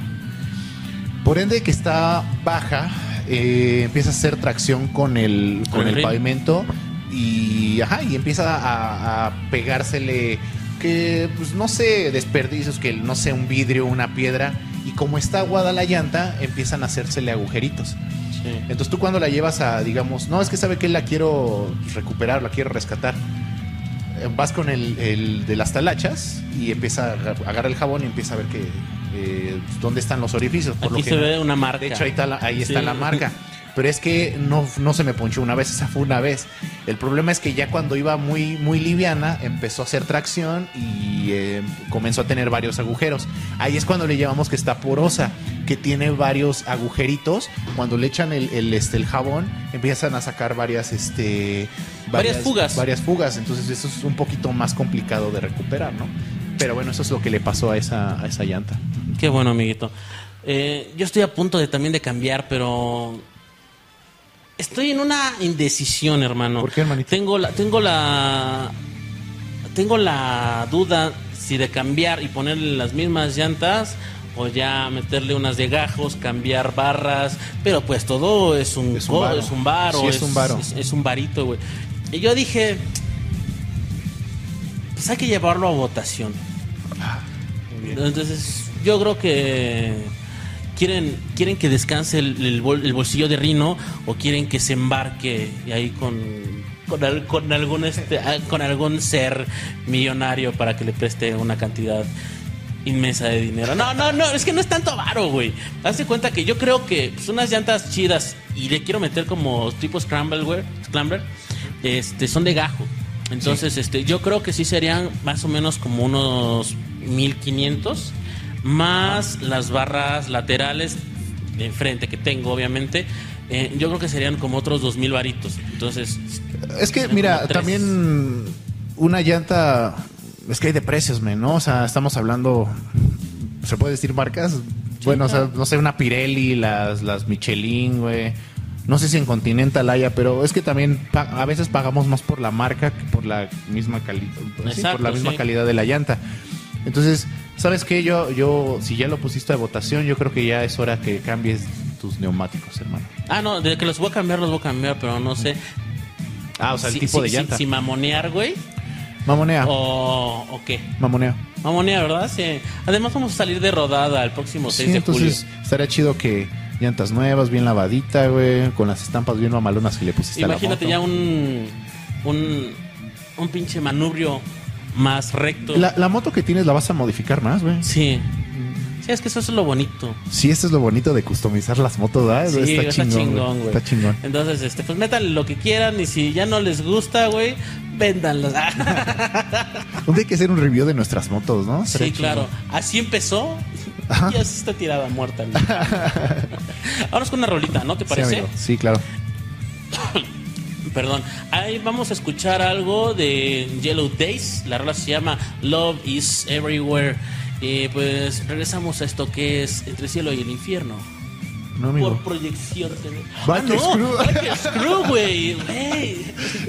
Por ende que está baja, eh, empieza a hacer tracción con el, con el pavimento y, ajá, y empieza a, a pegársele que, pues no sé, desperdicios, que no sé, un vidrio, una piedra. Y como está aguada la llanta, empiezan a hacérsele agujeritos. Sí. Entonces tú cuando la llevas a, digamos, no, es que sabe que la quiero recuperar, la quiero rescatar. Eh, Vas con el, el de las talachas y empieza a agar- agarra el jabón y empieza a ver que eh, dónde están los orificios. Por Aquí lo que se ve una marca. De hecho, ahí está la, ahí está Sí. la marca. Pero es que no, no se me ponchó una vez, esa fue una vez. El problema es que ya cuando iba muy, muy liviana, empezó a hacer tracción y eh, comenzó a tener varios agujeros. Ahí es cuando le llamamos que está porosa, que tiene varios agujeritos. Cuando le echan el, el, este, el jabón, empiezan a sacar varias, este, Varias fugas. Varias fugas. Entonces eso es un poquito más complicado de recuperar, ¿no? Pero bueno, eso es lo que le pasó a esa, a esa llanta. Qué bueno, amiguito. Eh, yo estoy a punto de también de cambiar, pero estoy en una indecisión, hermano. ¿Por qué, hermanito? Tengo la, tengo la, tengo la duda si de cambiar y ponerle las mismas llantas o ya meterle unas de gajos, cambiar barras, pero pues todo es un Es un varo. es un varo, Sí, es un varo. es, es un varito, güey. Y yo dije, pues hay que llevarlo a votación. Entonces, yo creo que quieren quieren que descanse el, el bol- el bolsillo de Rino o quieren que se embarque y ahí con con, al- con algún este, ah, con algún ser millonario para que le preste una cantidad inmensa de dinero. No, no, no, es que no es tanto varo, güey. Hazte cuenta que yo creo que pues, unas llantas chidas y le quiero meter como tipo scramble, güey, scrambler, este, son de gajo. Entonces, este, yo creo que sí serían más o menos como unos 1500 más las barras laterales de enfrente que tengo, obviamente. eh, yo creo que serían como otros 2000 varitos. Entonces, Es que, mira, también una llanta. Es que hay de precios, men, ¿no? O sea, estamos hablando. ¿Se puede decir marcas? bueno, o sea, no sé, una Pirelli, las, las Michelin, güey. No sé si en Continental haya, pero es que también a veces pagamos más por la marca que por la misma. Exacto, por la misma sí. calidad de la llanta. Entonces, ¿sabes qué? Yo, yo, si ya lo pusiste a votación, yo creo que ya es hora que cambies tus neumáticos, hermano. ah, no, de que los voy a cambiar, los voy a cambiar, pero no sé. Ah, o sea, el si, tipo si- de llanta. Si, mamonear, güey, Mamonea. o, o qué. Mamonea. Mamonear, ¿verdad? Sí. Además, vamos a salir de rodada el próximo 6 Sí, de entonces julio. estaría chido que llantas nuevas, bien lavadita, güey, con las estampas bien mamalonas que le pusiste Imagínate a la ya moto. un, un. Un pinche manubrio más recto. La, la moto que tienes la vas a modificar más, güey. Sí. Sí, es que eso es lo bonito. Sí, eso es lo bonito de customizar las motos, ¿verdad? Sí, está, chingón, güey. Está chingón. Entonces, este, pues métanle lo que quieran y si ya no les gusta, güey, véndanlas. Un día hay que hacer un review de nuestras motos, ¿no? sí, claro. Así empezó Ajá. y así está tirada muerta. ¿no? Vamos con una rolita, ¿no te. Sí, parece? amigo. Sí, claro. Perdón. Ahí vamos a escuchar algo de Yellow Days. La rola se llama Love is Everywhere. Y pues regresamos a esto que es Entre cielo y el infierno. No, amigo. Por proyección TV. Ah, no, Screw. Güey.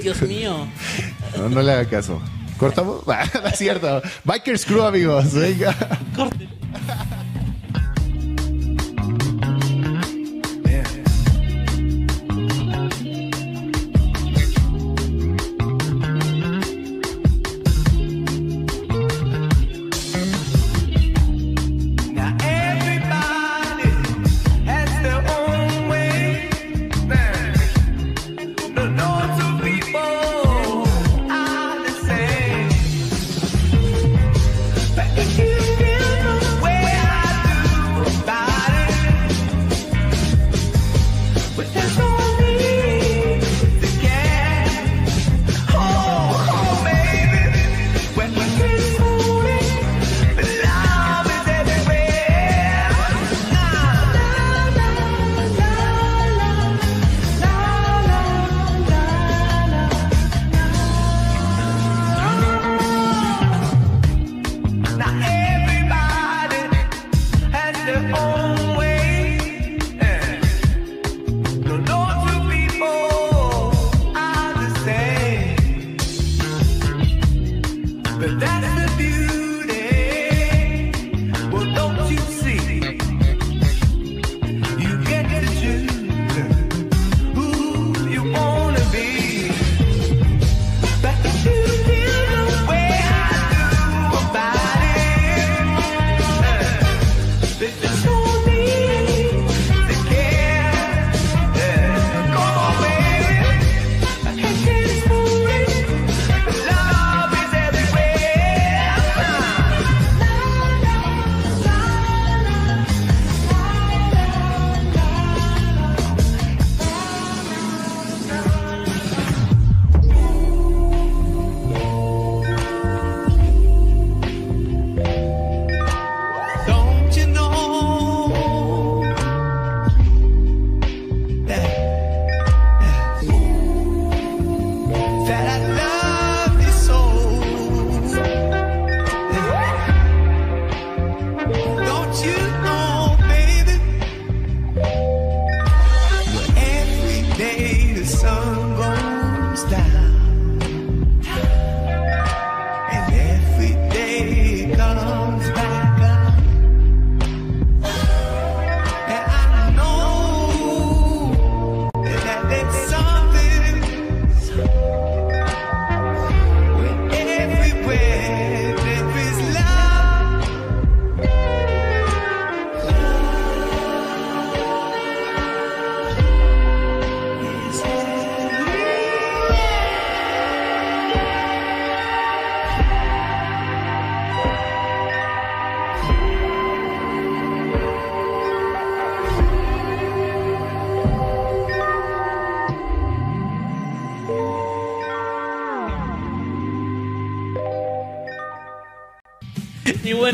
Dios mío. No, no le haga caso. ¿Cortamos? no es cierto. Biker Screw, amigos. Venga. Corte.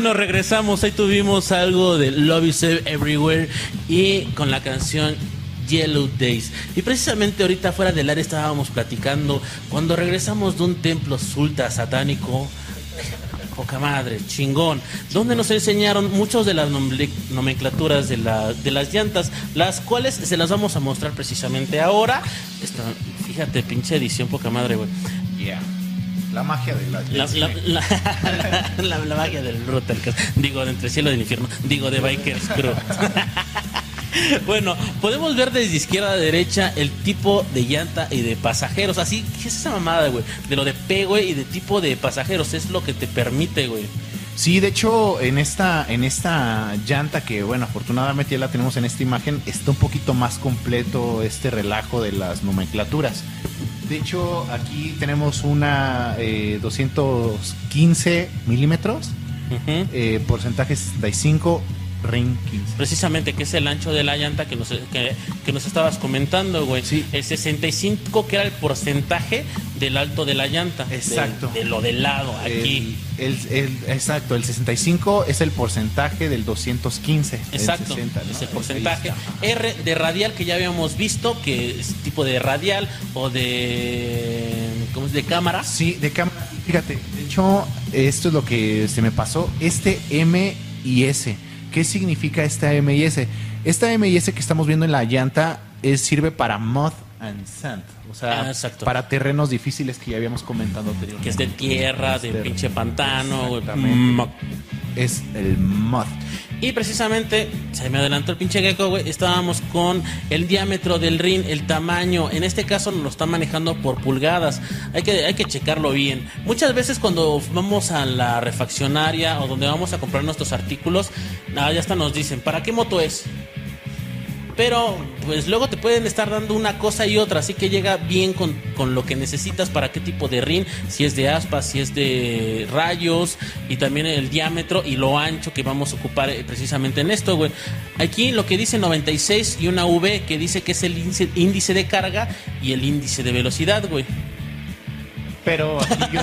Bueno, regresamos. Ahí tuvimos algo de Love is Everywhere y con la canción Yellow Days. Y precisamente ahorita fuera del área estábamos platicando cuando regresamos de un templo sulta satánico. Poca madre, chingón. Donde nos enseñaron muchas de las nomenclaturas de, la- de las llantas, las cuales se las vamos a mostrar precisamente ahora. Fíjate, pinche edición, poca madre, güey. La magia de la, La, la, la, magia del Rottercast. Digo, de entre cielo y el infierno. Digo, de Bikers Crew. bueno, podemos ver desde izquierda a derecha el tipo de llanta y de pasajeros. Así, ¿qué es esa mamada, güey? De lo de P, güey, y de tipo de pasajeros. Es lo que te permite, güey. Sí, de hecho, en esta, en esta llanta que, bueno, afortunadamente ya la tenemos en esta imagen, está un poquito más completo este relajo de las nomenclaturas. De hecho, aquí tenemos una eh, 215 milímetros, Ujú. eh, porcentaje 65, ring 15. Precisamente, que es el ancho de la llanta que nos, que, que nos estabas comentando, güey. Sí. El 65, que era el porcentaje del alto de la llanta. Exacto. De, lo del lado, aquí. El, el- el- exacto, el 65 es el porcentaje del 215. el Exacto, 60, ¿no? es el porcentaje. R de radial que ya habíamos visto, que es tipo de radial o de. ¿Cómo es? De cámara. Sí, de cámara. Fíjate, de hecho, esto es lo que se me pasó. Este M y S. ¿Qué significa esta M y S? Esta M y S que estamos viendo en la llanta es, sirve para mud and sand. O sea, Ah, para terrenos difíciles que ya habíamos comentado anteriormente. Que es de tierra, de Este, pinche pantano. Mm, Es el mud. Y precisamente, se me adelantó el pinche gecko, güey. Estábamos con el diámetro del ring, el tamaño. En este caso nos lo están manejando por pulgadas. Hay que, hay que checarlo bien. Muchas veces cuando vamos a la refaccionaria o donde vamos a comprar nuestros artículos, nada, ya hasta nos dicen, ¿para qué moto es? Pero, pues luego te pueden estar dando una cosa y otra, así que llega bien con, con lo que necesitas para qué tipo de ring, si es de aspas, si es de rayos, y también el diámetro y lo ancho que vamos a ocupar eh, precisamente en esto, güey. Aquí lo que dice 96 y una V que dice que es el índice, de carga y el índice de velocidad, güey. Pero aquí yo,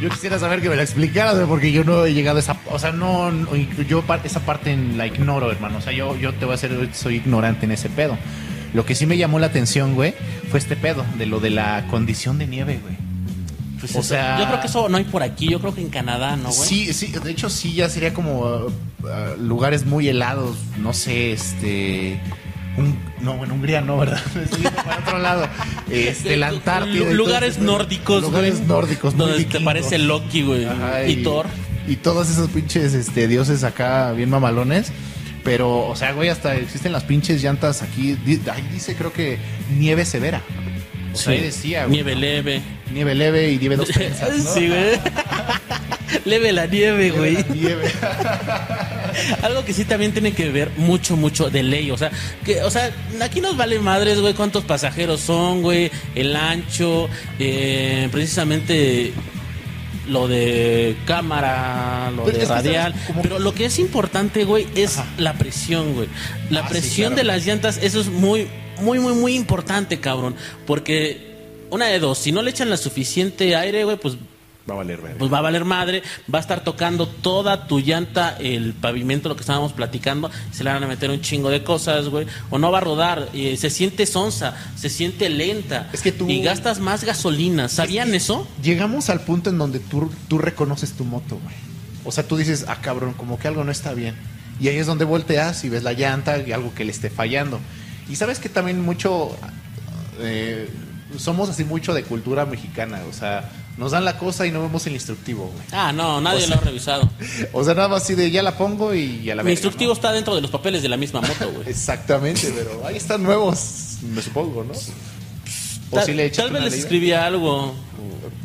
yo quisiera saber que me la explicaras, güey, porque yo no he llegado a esa... O sea, no... yo esa parte la ignoro, hermano. O sea, yo, yo te voy a hacer... Soy ignorante en ese pedo. Lo que sí me llamó la atención, güey, fue este pedo, de lo de la condición de nieve, güey. Pues O sea- yo creo que eso no hay por aquí, yo creo que en Canadá, ¿no, güey? Sí, sí, de hecho sí ya sería como uh, uh, lugares muy helados, no sé, este... un- no, en Hungría no, ¿verdad? Estoy yendo para otro lado. este, la Antártida. Lugares todo nórdicos, Lugares güey. nórdicos, muy Donde te parece Loki, güey. Ajá, y, Thor. Y todos esos pinches este, dioses acá bien mamalones. Pero, o sea, güey, hasta existen las pinches llantas aquí. Ahí dice, creo que nieve severa. O sea, ahí decía, güey, Nieve leve. Nieve leve y nieve dos trenzas, ¿no? Sí, güey. leve la nieve, güey. Nieve. Algo que sí también tiene que ver mucho, mucho de ley. O sea, que, o sea, aquí nos vale madres, güey, cuántos pasajeros son, güey, el ancho, eh, precisamente lo de cámara, lo Pero de radial. Como- Pero lo que es importante, güey, es Ajá. la presión, güey. La Ah, sí, presión claro. de las llantas, eso es muy, muy, muy, muy importante, cabrón. Porque una de dos, si no le echan la suficiente aire, güey, pues Va a valer, verga. pues va a valer madre, va a estar tocando toda tu llanta, el pavimento, lo que estábamos platicando, se le van a meter un chingo de cosas, güey, o no va a rodar, eh, se siente sonsa, se siente lenta, Es que tú- y gastas más gasolina, ¿sabían eso? Llegamos al punto en donde tú, tú reconoces tu moto, güey. O sea, tú dices, ah, cabrón, como que algo no está bien. Y ahí es donde volteas y ves la llanta y algo que le esté fallando. Y sabes que también mucho, eh, somos así mucho de cultura mexicana, o sea, nos dan la cosa y no vemos el instructivo, güey. Ah, no, nadie O sea- lo ha revisado. O sea, nada más así de ya la pongo y ya la Mi verga, instructivo ¿no? está dentro de los papeles de la misma moto, güey. Exactamente, pero ahí están nuevos, me supongo, ¿no? O Tal, si le echas tal vez les leída. escribía algo,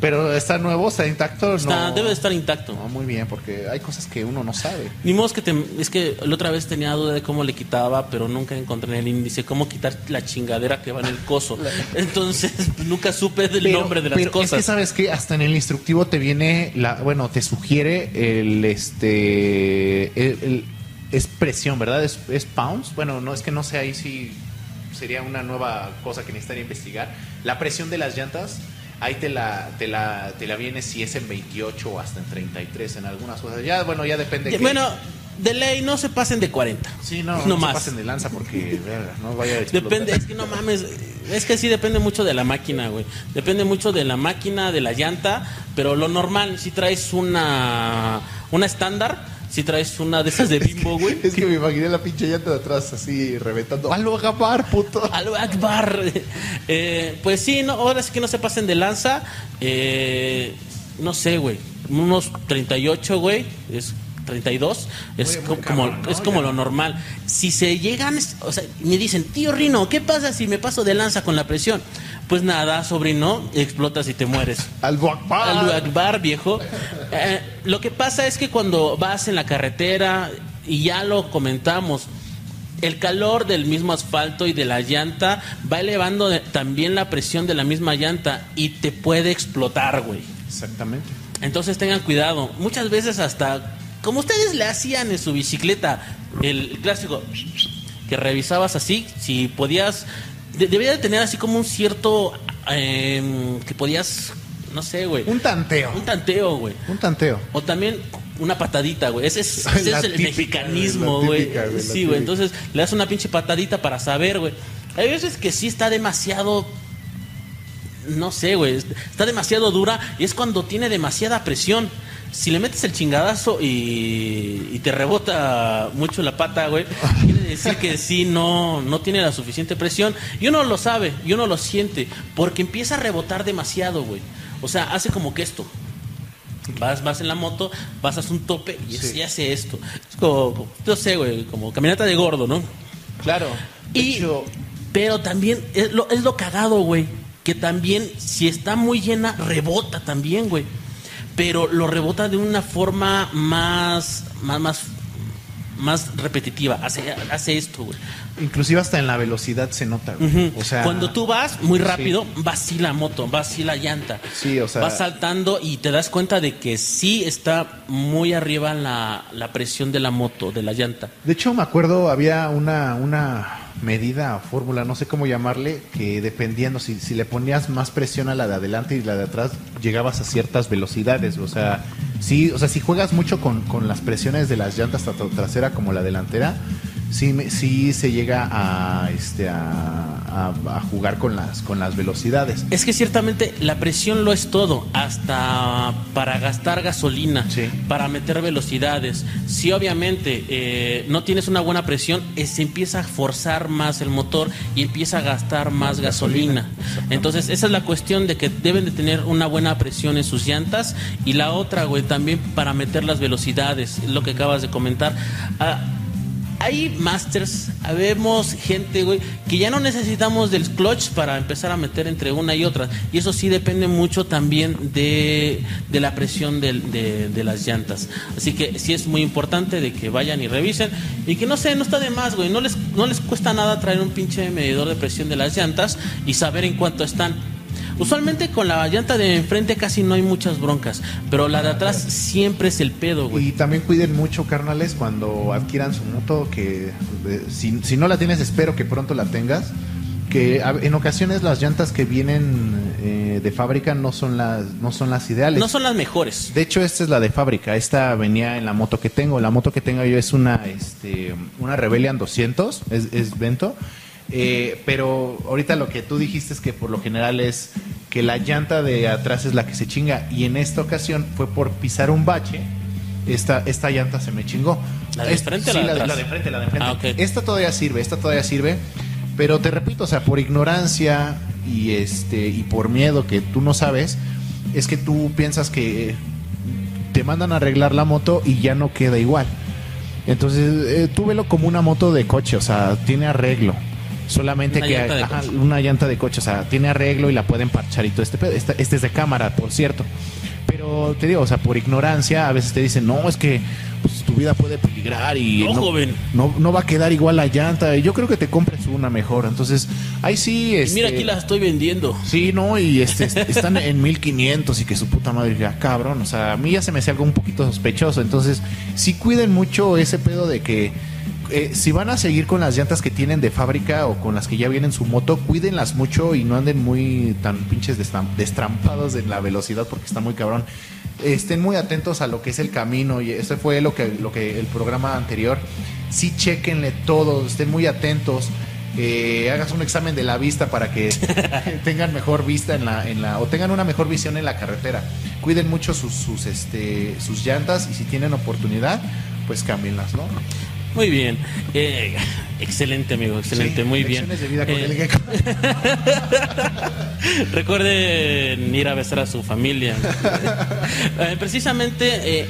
Pero está nuevo, está intacto, está, no. debe de estar intacto. No, muy bien, porque hay cosas que uno no sabe. Ni modo que te, es que la otra vez tenía duda de cómo le quitaba, pero nunca encontré en el índice cómo quitar la chingadera que va en el coso. Entonces, pues, nunca supe del Pero- nombre de las pero cosas. Es que sabes que hasta en el instructivo te viene la, bueno, te sugiere el este el, el- es presión, ¿verdad? Es, es pounds. Bueno, no es que no sé ahí si sería una nueva cosa que necesitaría investigar. La presión de las llantas ahí te la te la te la viene si es en 28 o hasta en 33 en algunas cosas. Ya bueno, ya depende Ya, que- Bueno, de ley no se pasen de 40. Sí, no, no, no, se más. pasen de lanza porque verga, no vaya a explotar. Depende, es que no mames, es que sí depende mucho de la máquina, güey. Depende mucho de la máquina, de la llanta, pero lo normal, si traes una una estándar, si traes una de esas de bimbo, güey. Es que me imaginé la pinche llanta de atrás así reventando. ¡Halo Gapar, puto! Algo Akbar. Eh, pues sí, no, ahora sí que no se pasen de lanza. Eh, no sé, güey. Unos 38, güey. Es 32. Es Oye, muy co- como, es como Ya. lo normal. Si se llegan, o sea, me dicen, tío Rino, ¿qué pasa si me paso de lanza con la presión? Pues nada, sobrino, explotas y te mueres. ¡Algo Akbar! Allahu Akbar, viejo. Eh, lo que pasa es que cuando vas en la carretera, y ya lo comentamos, el calor del mismo asfalto y de la llanta va elevando de- también la presión de la misma llanta y te puede explotar, güey. Exactamente. Entonces tengan cuidado. Muchas veces hasta, como ustedes le hacían en su bicicleta, el clásico que revisabas así, si podías, de- debía de tener así como un cierto, em, que podías, no sé, güey. Un tanteo. Un tanteo, güey. Un tanteo. O también una patadita, güey. Ese es, ese La es el típica, mexicanismo, güey. típica, güey, Sí, güey. Entonces le das una pinche patadita para saber, güey. Hay veces que sí está demasiado. No sé, güey. Está demasiado dura y es cuando tiene demasiada presión. Si le metes el chingadazo y, y te rebota mucho la pata, güey, quiere decir que sí, no, no tiene la suficiente presión. Y uno lo sabe, y uno lo siente, porque empieza a rebotar demasiado, güey. O sea, hace como que esto. Vas, vas en la moto, pasas un tope y, Sí. hace esto. Es como, yo sé, güey, como caminata de gordo, ¿no? Claro. Y, hecho, pero también es lo, es lo cagado, güey. Que también, si está muy llena, rebota también, güey. Pero lo rebota de una forma más, más, más, más repetitiva. Hace, hace esto, güey. inclusive hasta en la velocidad se nota. güey. O sea, Cuando tú vas muy Sí. rápido, va así la moto, va así la llanta. Sí, o sea- Vas saltando y te das cuenta de que sí está muy arriba la, la presión de la moto, de la llanta. De hecho, me acuerdo, había una, una medida, fórmula, no sé cómo llamarle, que dependiendo, si, si le ponías más presión a la de adelante y la de atrás, llegabas a ciertas velocidades. O sea, sí, o sea, si juegas mucho con, con las presiones de las llantas tanto trasera como la delantera, sí, sí se llega a, este, a, a- a jugar con las, con las velocidades. Es que ciertamente la presión lo es todo, hasta para gastar gasolina, Sí. para meter velocidades. Si obviamente eh, no tienes una buena presión, eh, se empieza a forzar más el motor y empieza a gastar más gasolina. Entonces esa es la cuestión de que deben de tener una buena presión en sus llantas y la otra, güey, también para meter las velocidades, lo que acabas de comentar. Ah, hay masters, habemos gente, güey, que ya no necesitamos del clutch para empezar a meter entre una y otra. Y eso sí depende mucho también de, de la presión de, de las llantas. Así que sí es muy importante de que vayan y revisen. Y que no sé, no está de más, güey. No les, no les cuesta nada traer un pinche medidor de presión de las llantas y saber en cuánto están. Usualmente con la llanta de enfrente casi no hay muchas broncas, pero la de atrás siempre es el pedo, güey. Y también cuiden mucho, carnales, cuando adquieran su moto, que eh, si, si no la tienes, espero que pronto la tengas. Que en ocasiones las llantas que vienen eh, de fábrica no son las, no son las ideales. No son las mejores. De hecho, esta es la de fábrica. Esta venía en la moto que tengo. La moto que tengo yo es una, este, una Rebellion 200, es, es Vento. Eh, pero ahorita lo que tú dijiste es que por lo general es que la llanta de atrás es la que se chinga. Y en esta ocasión fue por pisar un bache. Esta, esta llanta se me chingó. ¿La de frente o sí, la de la, de frente, la de frente. Ah, ok. Esta todavía sirve, esta todavía sirve. Pero te repito, o sea, por ignorancia y este y por miedo que tú no sabes, es que tú piensas que te mandan a arreglar la moto y ya no queda igual. Entonces, eh, tú velo como una moto de coche, o sea, tiene arreglo. Solamente Una que llanta ajá, una llanta de coche, o sea, tiene arreglo y la pueden parchar y todo este pedo. Este, este es de cámara, por cierto. Pero te digo, o sea, por ignorancia, a veces te dicen, no, es que pues, tu vida puede peligrar y No, no, joven. no, no va a quedar igual la llanta. Y yo creo que te compres una mejor. Entonces, ahí sí. Este, mira, aquí la estoy vendiendo. Sí, no, y este, est- están en 1500 y que su puta madre ya cabrón, o sea, a mí ya se me hace algo un poquito sospechoso, entonces sí cuiden mucho ese pedo de que eh, si van a seguir con las llantas que tienen de fábrica o con las que ya vienen en su moto, cuídenlas mucho y no anden muy tan pinches destrampados en la velocidad porque está muy cabrón. Estén muy atentos a lo que es el camino y eso fue lo que, lo que el programa anterior. Sí, chequenle todo, estén muy atentos eh, hagas un examen de la vista para que tengan mejor vista en la, en la o tengan una mejor visión en la carretera. Cuiden mucho sus, sus, este, sus llantas y si tienen oportunidad, pues cámbienlas, ¿no? Muy bien. Eh, excelente, amigo. Excelente. Sí, muy bien. de vida con Eh, el gecko. Recuerden ir a besar a su familia. Eh, precisamente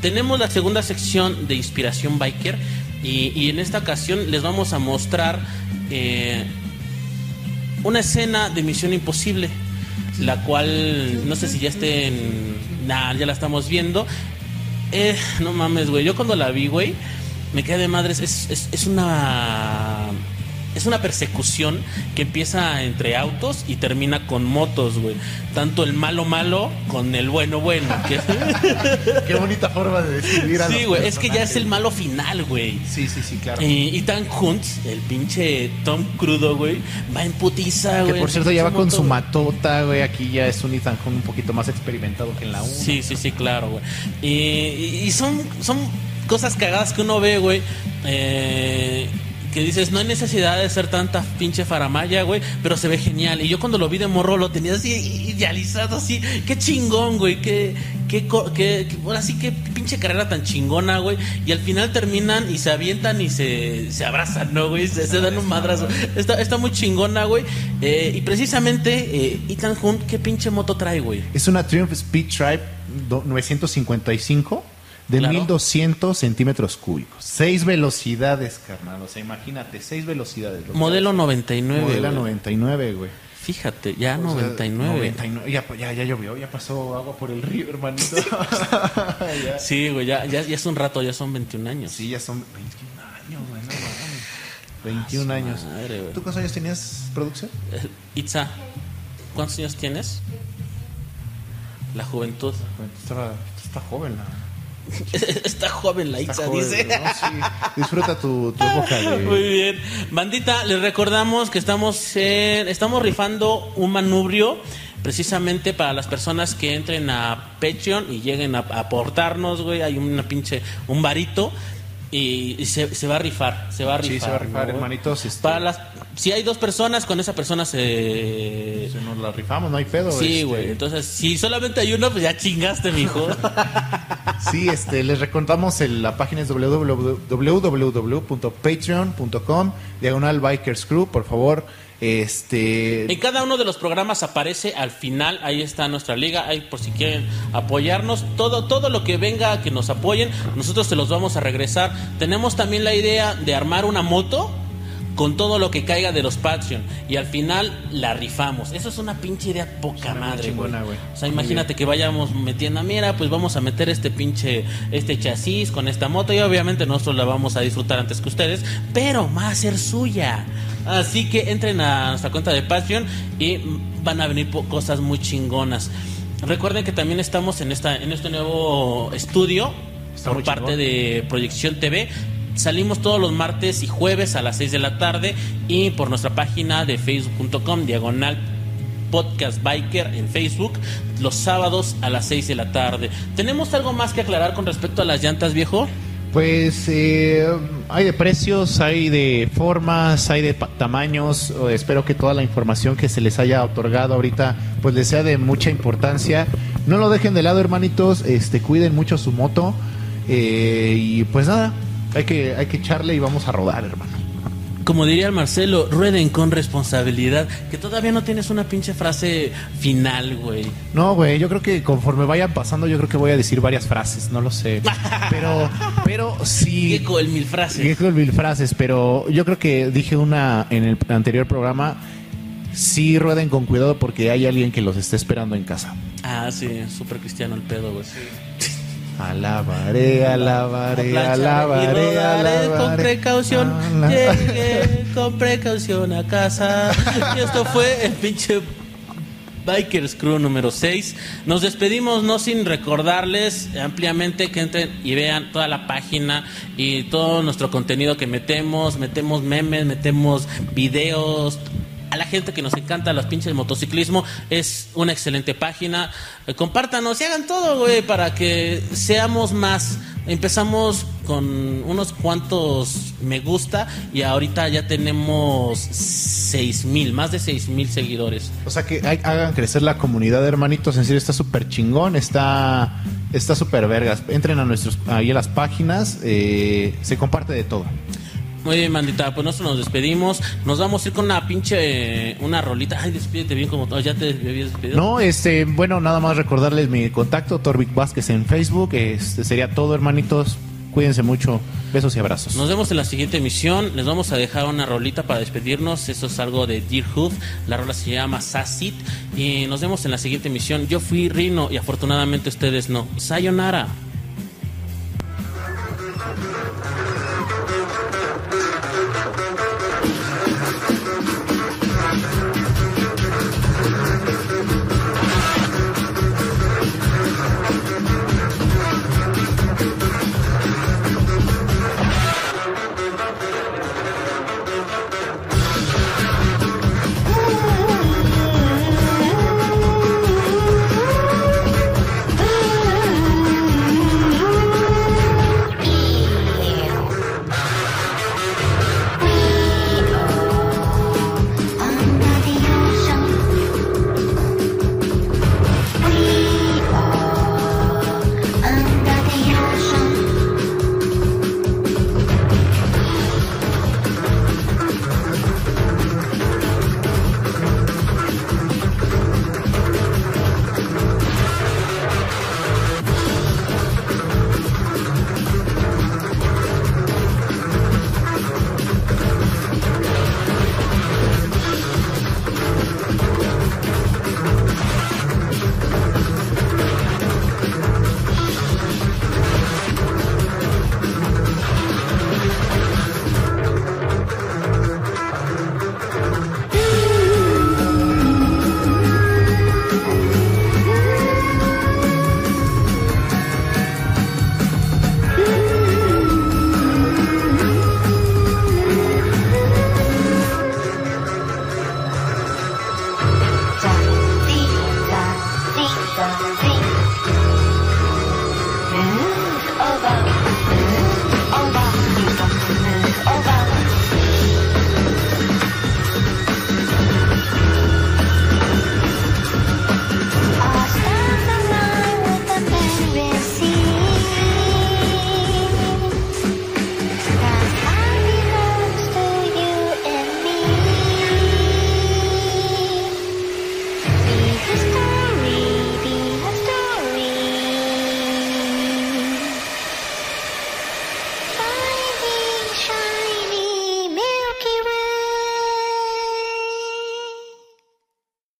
tenemos la segunda sección de Inspiración Biker y, y en esta ocasión les vamos a mostrar eh, una escena de Misión Imposible, la cual no sé si ya esté en... Nah, ya la estamos viendo. Eh, no mames, güey. Yo cuando la vi, güey, me quedé de madres. Es, es, es una. Es una persecución que empieza entre autos y termina con motos, güey. Tanto el malo malo con el bueno bueno. que- Qué bonita forma de describir a sí, güey. Es que ya es el malo final, güey. Sí, sí, sí, claro. Y Ethan Hunt, el pinche Tom crudo, güey, va en putiza, que güey. por cierto ya va con su matota, güey. Aquí ya es un Ethan Hunt un poquito más experimentado que en la 1. Sí, sí, sí, claro, güey. Y, y- y son, son cosas cagadas que uno ve, güey. eh, que dices, no hay necesidad de ser tanta pinche faramaya, güey, pero se ve genial. Y yo cuando lo vi de morro lo tenía así idealizado, así. Qué chingón, güey. Qué, qué, qué, qué- ahora sí, qué pinche carrera tan chingona, güey. Y al final terminan y se avientan y se, se abrazan, ¿no, güey? Se, se dan un madrazo. Está, está muy chingona, güey. Eh, y precisamente, eh, Ethan Hunt, ¿qué pinche moto trae, güey? Es una Triumph Speed Tribe do- 955 de Claro. 1200 centímetros cúbicos. Seis velocidades, carnal. O sea, imagínate, seis velocidades. Modelo 99. Modelo güey. 99, güey. Fíjate, ya O sea, 99. 99. Ya, ya, ya llovió, ya pasó agua por el río, hermanito. Sí, güey, ya, ya, ya es un rato, ya son 21 años. Sí, ya son 21 años, güey. No mames. 21 años. madre, güey. ¿Tú cuántos años tenías producción? Eh, Itza, ¿cuántos años tienes? La juventud. Está, está joven, la. Está joven la dice. ¿no? Sí. Disfruta tu, tu época de. Muy bien. Bandita, les recordamos que estamos en- estamos rifando un manubrio precisamente para las personas que entren a Patreon y lleguen a, a aportarnos, güey. Hay una pinche, un varito. Y, y se, se va a rifar, se va a rifar. Sí, se va a rifar, ¿no? hermanitos. este, Para las, si hay dos personas, con esa persona se... nos la rifamos, no hay pedo. Sí, este. güey. Entonces, si solamente hay uno, pues ya chingaste, mijo. Sí, este, les recordamos el- la página es www.patreon.com diagonal Bikers Crew, por favor. Este, En cada uno de los programas aparece al final, ahí está nuestra liga, ahí por si quieren apoyarnos, todo, todo lo que venga que nos apoyen, nosotros se los vamos a regresar. Tenemos también la idea de armar una moto con todo lo que caiga de los Patreon y al final la rifamos. Eso es una pinche idea poca muy madre, güey. chingona, güey. O sea, imagínate que vayamos metiendo, mira, pues vamos a meter este pinche, este chasis con esta moto y obviamente nosotros la vamos a disfrutar antes que ustedes, pero va a ser suya. Así que entren a nuestra cuenta de Patreon y van a venir cosas muy chingonas. Recuerden que también estamos en esta en este nuevo estudio Está por parte chingón. de Proyección TV. Salimos todos los martes y jueves a las 6 de la tarde y por nuestra página de facebook.com diagonal podcast biker en Facebook los sábados a las 6 de la tarde. ¿Tenemos algo más que aclarar con respecto a las llantas, viejo? Pues eh, hay de precios, hay de formas, hay de tamaños. Espero que toda la información que se les haya otorgado ahorita pues les sea de mucha importancia. No lo dejen de lado, hermanitos. Este, cuiden mucho su moto. Eh, y pues nada, hay que, hay que echarle y vamos a rodar, hermano. Como diría el Marcelo, rueden con responsabilidad. Que todavía no tienes una pinche frase final, güey. No, güey, yo creo que conforme vayan pasando, yo creo que voy a decir varias frases, no lo sé. Pero, pero sí. Gecko, el mil frases. Dijo mil frases, pero yo creo que dije una en el anterior programa. Sí rueden con cuidado porque hay alguien que los está esperando en casa. Ah, sí, súper cristiano el pedo, güey. Alabaré, alabaré, alabaré, rodaré con alabaré. precaución. Ala- Llegué con precaución a casa. Y esto fue el pinche Bikers Crew número 6. Nos despedimos no sin recordarles ampliamente que entren y vean toda la página y todo nuestro contenido que metemos. Metemos memes, metemos videos. A la gente que nos encanta los pinches motociclismo es una excelente página. Eh, compártanos y hagan todo, güey, para que seamos más. Empezamos con unos cuantos me gusta y ahorita ya tenemos seis mil, más de seis mil seguidores. O sea que hay- hagan crecer la comunidad, hermanitos. En serio, está súper chingón, está está súper vergas. Entren a nuestros ahí a las páginas, eh, se comparte de todo. Muy bien, mandita, pues nosotros nos despedimos. Nos vamos a ir con una pinche, una rolita. Ay, despídete bien como oh, ya te habías despedido. No, este, bueno, nada más recordarles mi contacto, Torvik Vázquez en Facebook. Este sería todo, hermanitos. Cuídense mucho. Besos y abrazos. Nos vemos en la siguiente emisión. Les vamos a dejar una rolita para despedirnos. Eso es algo de Dear Hoof. La rola se llama Sassit. Y nos vemos en la siguiente emisión. Yo fui Rino y afortunadamente ustedes no. Sayonara. Música